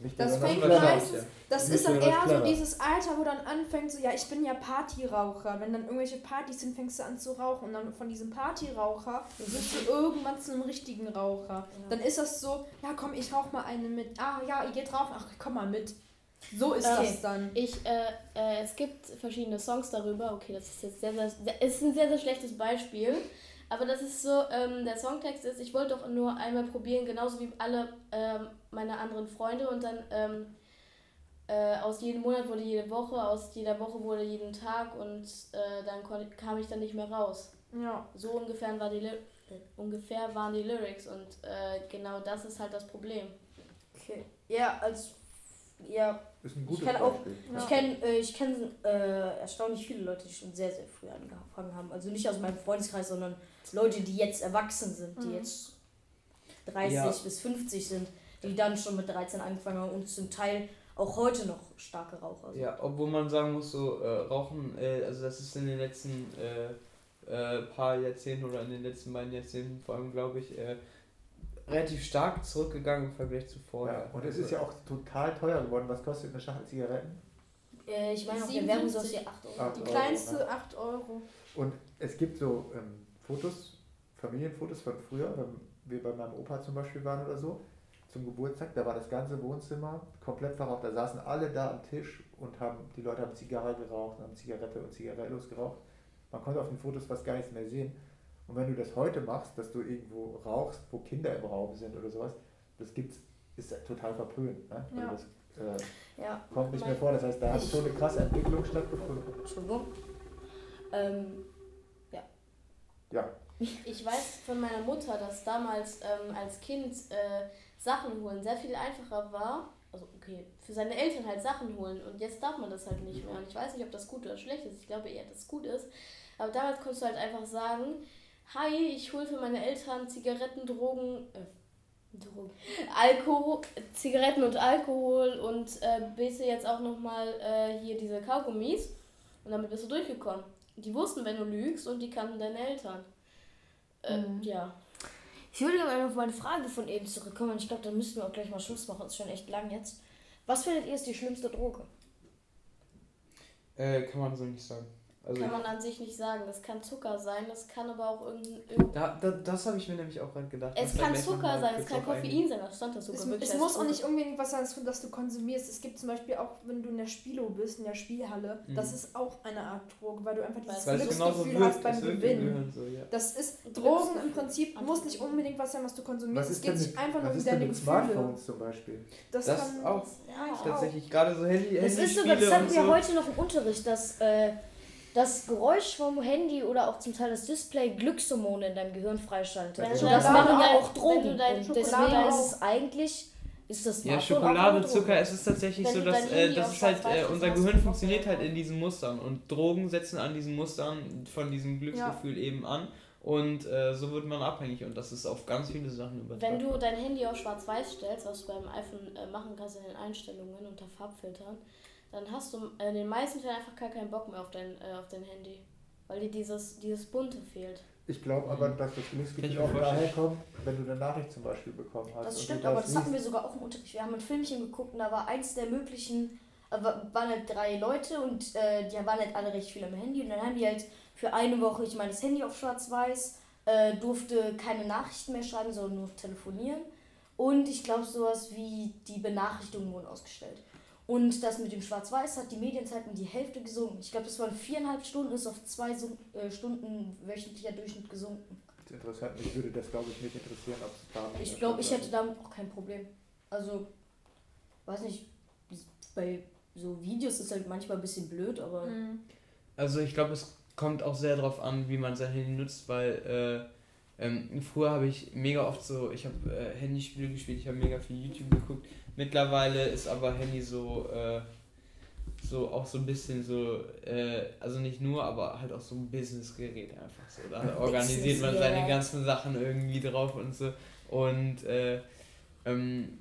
F: nicht
C: Das fängt meistens- Das
F: Nicht
C: ist dann eher so dieses Alter, wo dann anfängt, so, ja, ich bin ja Partyraucher. Wenn dann irgendwelche Partys sind, fängst du an zu rauchen. Und dann von diesem Partyraucher wirst du irgendwann zu einem richtigen Raucher. Dann ist das so, ja, komm, ich rauch mal eine mit. Ah, ja, ihr geht rauchen. Ach, komm mal mit. So ist
D: Okay.
C: das dann.
D: Ich, äh, äh, es gibt verschiedene Songs darüber. Okay, das ist jetzt sehr, sehr, sehr ist ein sehr, sehr schlechtes Beispiel. Aber das ist so, ähm, der Songtext ist, ich wollte doch nur einmal probieren, genauso wie alle ähm, meine anderen Freunde. Und dann ähm, äh, aus jedem Monat wurde jede Woche, aus jeder Woche wurde jeden Tag und äh, dann kon- kam ich dann nicht mehr raus.
C: Ja.
D: So ungefähr, war die äh, ungefähr waren die Lyrics und äh, genau das ist halt das Problem.
A: Okay. Ja, als. Ja,
F: Ist ein gutes
A: kenn auch-
F: Beispiel.
A: ich kenne äh, ich kenn, äh, erstaunlich viele Leute, die schon sehr, sehr früh angefangen haben. Also nicht aus meinem Freundeskreis, sondern Leute, die jetzt erwachsen sind, die
C: Mhm.
A: jetzt 30
B: Ja.
A: bis 50 sind, die dann schon mit 13 angefangen haben und zum Teil auch heute noch starke Raucher sind.
B: Ja, obwohl man sagen muss, so äh, Rauchen, äh, also das ist in den letzten äh, äh, paar Jahrzehnten oder in den letzten beiden Jahrzehnten vor allem, glaube ich, äh, relativ stark zurückgegangen im Vergleich zu vorher.
F: Ja, und es ist ja auch total teuer geworden. Was kostet eine Schachtel Zigaretten?
A: Äh, ich meine, auf der Werbung soll es
D: 57.
A: hier 8 Euro.
F: Acht
C: Die
F: Euro,
C: kleinste
F: ne?
C: 8 Euro.
F: Und es gibt so ähm, Fotos, Familienfotos von früher, wenn wir bei meinem Opa zum Beispiel waren oder so, zum Geburtstag, da war das ganze Wohnzimmer komplett verraucht. Da saßen alle da am Tisch und haben, die Leute haben Zigarre geraucht, haben Zigarette und Zigarellos geraucht. Man konnte auf den Fotos fast gar nichts mehr sehen. Und wenn du das heute machst, dass du irgendwo rauchst, wo Kinder im Raum sind oder sowas, das gibt's, ist total verpönt. Ne? Also
C: Ja.
F: das äh,
A: Ja,
F: kommt nicht mehr vor. Das heißt, da hat schon eine krasse Entwicklung stattgefunden.
A: Entschuldigung. Ähm,
F: Ja,
D: Ich weiß von meiner Mutter, dass damals ähm, als Kind äh, Sachen holen sehr viel einfacher war. Also okay, für seine Eltern halt Sachen holen und jetzt darf man das halt nicht mehr. Und ich weiß nicht, ob das gut oder schlecht ist. Ich glaube eher, dass es gut ist. Aber damals konntest du halt einfach sagen, hi, ich hole für meine Eltern Zigaretten, Drogen, äh, Drogen, Alkohol, Zigaretten und Alkohol und äh, bitte jetzt auch nochmal äh, hier diese Kaugummis. Und damit bist du durchgekommen. Die wussten, wenn du lügst und die kannten deine Eltern. Äh,
C: Mhm.
D: Ja.
A: ich würde gerne auf meine Frage von eben zurückkommen. Ich glaube, dann müssten wir auch gleich mal Schluss machen. Das ist schon echt lang jetzt. Was findet ihr ist die schlimmste Droge?
B: Äh, kann man so nicht sagen. Also
D: Kann man an sich nicht sagen. Das kann Zucker sein, das kann aber auch irgendein. irgend-
B: da, da, das habe ich mir nämlich auch gerade gedacht.
D: Es kann Zucker sein, es kann. Koffein sein, das stand das sogar
C: Es,
D: wirklich
C: es muss auch nicht unbedingt was sein, das du konsumierst. Es gibt zum Beispiel auch, wenn du in der Spielo bist, in der Spielhalle,
B: Mhm.
C: das ist auch eine Art Droge, weil du einfach dieses Glücksgefühl
B: wirkt,
C: hast beim Gewinnen.
B: So, ja.
C: Das ist Drogen im Prinzip, muss nicht unbedingt was sein, was du konsumierst.
F: was
C: Es geht sich einfach nur um deine
F: mit
C: Gefühle.
F: Smartphones zum Beispiel?
C: Das,
B: Das
C: kann,
B: auch.
C: Ja, ich
B: Tatsächlich, gerade so Handy,
A: Es ist sogar, das hatten wir
B: so.
A: heute noch im Unterricht, dass äh, das Geräusch vom Handy oder auch zum Teil das Display Glückshormone in deinem Gehirn freischaltet.
F: Wenn
A: Also das machen ja auch Drogen. Und
C: Schokolade
A: deswegen ist es eigentlich, ist das
B: Ja, Schokolade. Zucker, es ist tatsächlich
D: Wenn
B: so, dass äh, das ist halt, äh, unser Gehirn funktioniert halt in diesen Mustern und Drogen setzen an diesen Mustern von diesem Glücksgefühl eben an und äh, so wird man abhängig und das ist auf ganz viele Sachen übertragen.
D: Wenn du dein Handy auf schwarz-weiß stellst, was du beim iPhone äh, machen kannst in den Einstellungen unter Farbfiltern, dann hast du in den meisten Fällen einfach gar keinen Bock mehr auf dein, äh, auf dein Handy. Weil dir dieses, dieses Bunte fehlt.
F: Ich glaube aber,
B: Mhm.
F: dass das
B: mir
F: auch daher kommt, wenn du eine Nachricht zum Beispiel bekommen hast.
A: Das
F: und
A: stimmt, aber das hatten wir sogar auch im Unterricht. Wir haben ein Filmchen geguckt und da war eins der möglichen, äh, wa- waren halt drei Leute und äh, die waren halt alle recht viel am Handy und dann haben die halt für eine Woche, ich meine, das Handy auf schwarz-weiß, äh, durfte keine Nachrichten mehr schreiben, sondern nur telefonieren. Und ich glaube, sowas wie die Benachrichtigungen wurden ausgestellt. Und das mit dem Schwarz-Weiß hat die Medienzeit um die Hälfte gesunken. Ich glaube, das waren viereinhalb Stunden, ist auf zwei äh, Stunden wöchentlicher Durchschnitt gesunken.
F: Das ist interessant. Mich würde das, glaube ich, nicht interessieren, ob es da
A: Ich glaube, ich hätte damit auch kein Problem. Also, weiß nicht, bei so Videos ist halt manchmal ein bisschen blöd, aber
C: Mhm.
B: Also ich glaube, es kommt auch sehr darauf an, wie man sein Handy nutzt, weil äh, ähm, früher habe ich mega oft so, ich habe äh, Handyspiele gespielt, ich habe mega viel YouTube geguckt. Mittlerweile ist aber Handy so, äh, so auch so ein bisschen so, äh, also nicht nur, aber halt auch so ein Businessgerät einfach so. Da organisiert man seine ganzen Sachen irgendwie drauf und so. Und äh, ähm,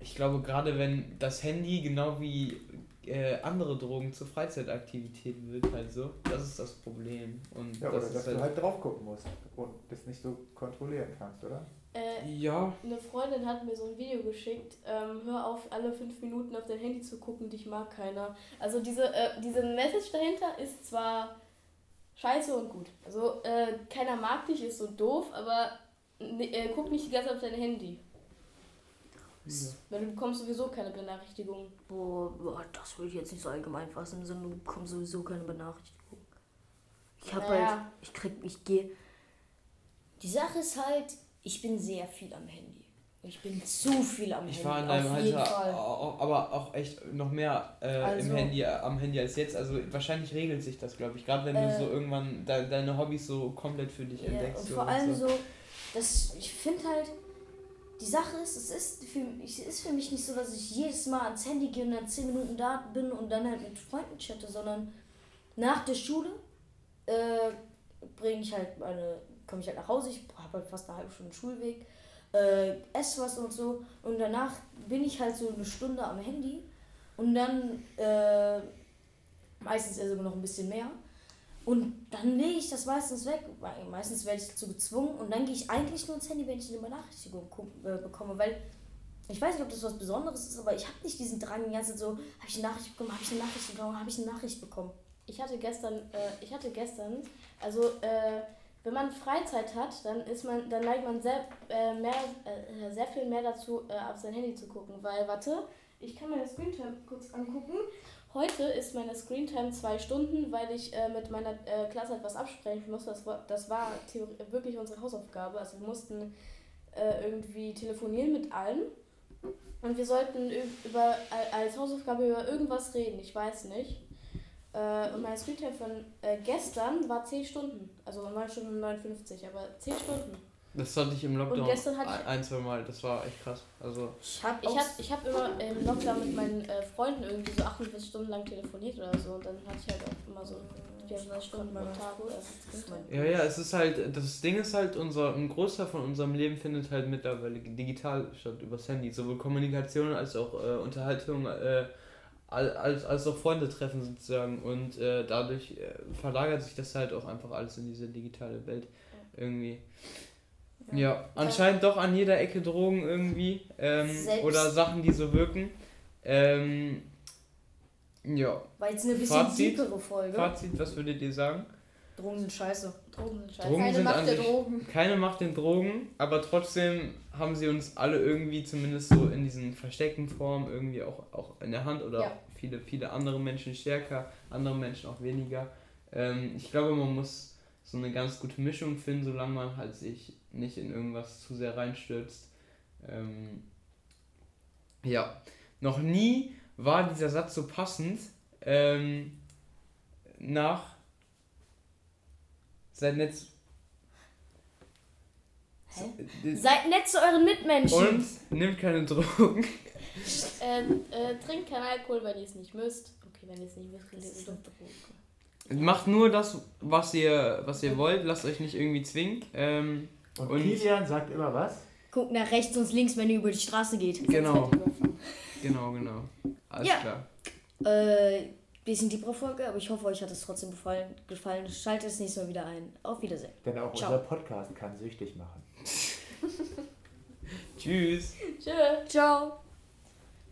B: ich glaube, gerade wenn das Handy genau wie äh, andere Drogen zur Freizeitaktivität wird, halt so, das ist das Problem. Und
F: Ja, oder
B: das
F: dass
B: ist
F: du halt drauf gucken musst und das nicht so kontrollieren kannst, oder?
D: Äh,
B: ja,
D: eine Freundin hat mir so ein Video geschickt, ähm, hör auf, alle fünf Minuten auf dein Handy zu gucken, dich mag keiner. Also diese, äh, diese Message dahinter ist zwar scheiße und gut. Also äh, keiner mag dich, ist so doof, aber ne- äh, guck nicht die ganze Zeit auf dein Handy. Weil du bekommst sowieso keine Benachrichtigung.
A: Boah, boah, das würde ich jetzt nicht so allgemein fassen, sondern du bekommst sowieso keine Benachrichtigung. Ich habe
D: Naja.
A: halt, ich krieg, ich gehe. Die Sache ist halt, ich bin sehr viel am Handy. Ich bin zu viel am
B: Ich
A: Handy.
B: war in deinem
A: auf jeden
B: Alter,
A: Fall.
B: au- aber auch echt noch mehr äh,
A: Also-
B: im Handy, am Handy als jetzt. Also wahrscheinlich regelt sich das, glaube ich. Gerade wenn du
A: Äh,
B: so irgendwann de deine Hobbys so komplett für dich
A: Ja,
B: entdeckst.
A: und
B: so
A: vor allem
B: so.
A: so, dass ich finde halt, die Sache ist, es ist für, ich, es ist für mich nicht so, dass ich jedes Mal ans Handy gehe und dann 10 Minuten da bin und dann halt mit Freunden chatte, sondern nach der Schule äh, bringe ich halt meine, komme ich halt nach Hause, ich habe halt fast eine halbe Stunde Schulweg, äh, esse was und so und danach bin ich halt so eine Stunde am Handy und dann äh, meistens eher sogar noch ein bisschen mehr. Und dann lege ich das meistens weg, weil meistens werde ich dazu gezwungen und dann gehe ich eigentlich nur ins Handy, wenn ich eine Benachrichtigung äh, bekomme, weil ich weiß nicht, ob das was Besonderes ist, aber ich habe nicht diesen Drang die ganze Zeit so, habe ich eine Nachricht bekommen, habe ich eine Nachricht bekommen, habe ich eine Nachricht bekommen.
D: Ich hatte gestern, äh, ich hatte gestern, also äh, wenn man Freizeit hat, dann ist man, dann neigt man sehr, äh, mehr, äh, sehr viel mehr dazu, äh, auf sein Handy zu gucken, weil, warte, ich kann meine Screentime kurz angucken. Heute ist meine Screentime zwei Stunden, weil ich äh, mit meiner äh, Klasse etwas absprechen musste. Das war, das war wirklich unsere Hausaufgabe. Also wir mussten äh, irgendwie telefonieren mit allen. Und wir sollten über, äh, als Hausaufgabe über irgendwas reden. Ich weiß nicht. Äh, und meine Screentime von äh, gestern war 10 Stunden. Also 9 Stunden und 59, aber 10 Stunden.
B: Das hatte ich im Lockdown
D: gestern hatte ich-
B: ein, zwei Mal. Das war echt krass. Also
A: Ich habe
D: Ich habe ich hab immer im Lockdown mit meinen äh, Freunden irgendwie so 48 Stunden lang telefoniert oder so. Und dann hatte ich halt auch immer so 24 Stunden pro Tag. Screentime.
B: Ja, ja, es ist halt, das Ding ist halt, unser, ein Großteil von unserem Leben findet halt mittlerweile digital statt, übers Handy. Sowohl Kommunikation als auch äh, Unterhaltung, äh, als, als auch Freunde treffen sozusagen. Und äh, dadurch äh, verlagert sich das halt auch einfach alles in diese digitale Welt irgendwie. Ja, anscheinend doch an jeder Ecke Drogen irgendwie. Ähm, oder Sachen, die so wirken. Ähm, ja,
A: war jetzt eine bisschen
B: Fazit?
A: tiefere Folge.
B: Fazit, was würdet ihr sagen?
A: Drogen sind scheiße.
D: Drogen sind scheiße.
B: Drogen
C: Keine
B: sind
C: Macht
B: an
C: der
B: sich-
C: Drogen.
B: Keine Macht den Drogen, aber trotzdem haben sie uns alle irgendwie zumindest so in diesen versteckten Formen irgendwie auch, auch in der Hand oder
D: Ja.
B: viele, viele andere Menschen stärker, andere Menschen auch weniger. Ähm, ich glaube, man muss so eine ganz gute Mischung finden, solange man halt sich nicht in irgendwas zu sehr reinstürzt. Ähm, ja, noch nie war dieser Satz so passend ähm, nach Seid nett.
A: Hä? Seid nett zu euren Mitmenschen.
B: Und nimmt keine Drogen. (laughs)
D: Ähm, äh, trinkt keinen Alkohol, wenn ihr es nicht müsst. Okay, wenn ihr es nicht müsst, könnt ihr es doch.
B: Macht nur das, was ihr, was ihr wollt. Lasst euch nicht irgendwie zwingen. Ähm,
F: Und,
B: Und-
F: Kilian sagt immer was?
A: Guckt nach rechts und links, wenn ihr über die Straße geht.
B: genau, genau, genau. Alles
A: Ja.
B: klar.
A: Äh, bisschen tiefere Folge, aber ich hoffe, euch hat es trotzdem gefallen. gefallen. Schaltet das nächste Mal wieder ein. Auf Wiedersehen.
F: Denn auch
A: Ciao.
F: unser Podcast kann süchtig machen. (laughs)
B: Tschüss.
D: Tschö.
A: Ciao.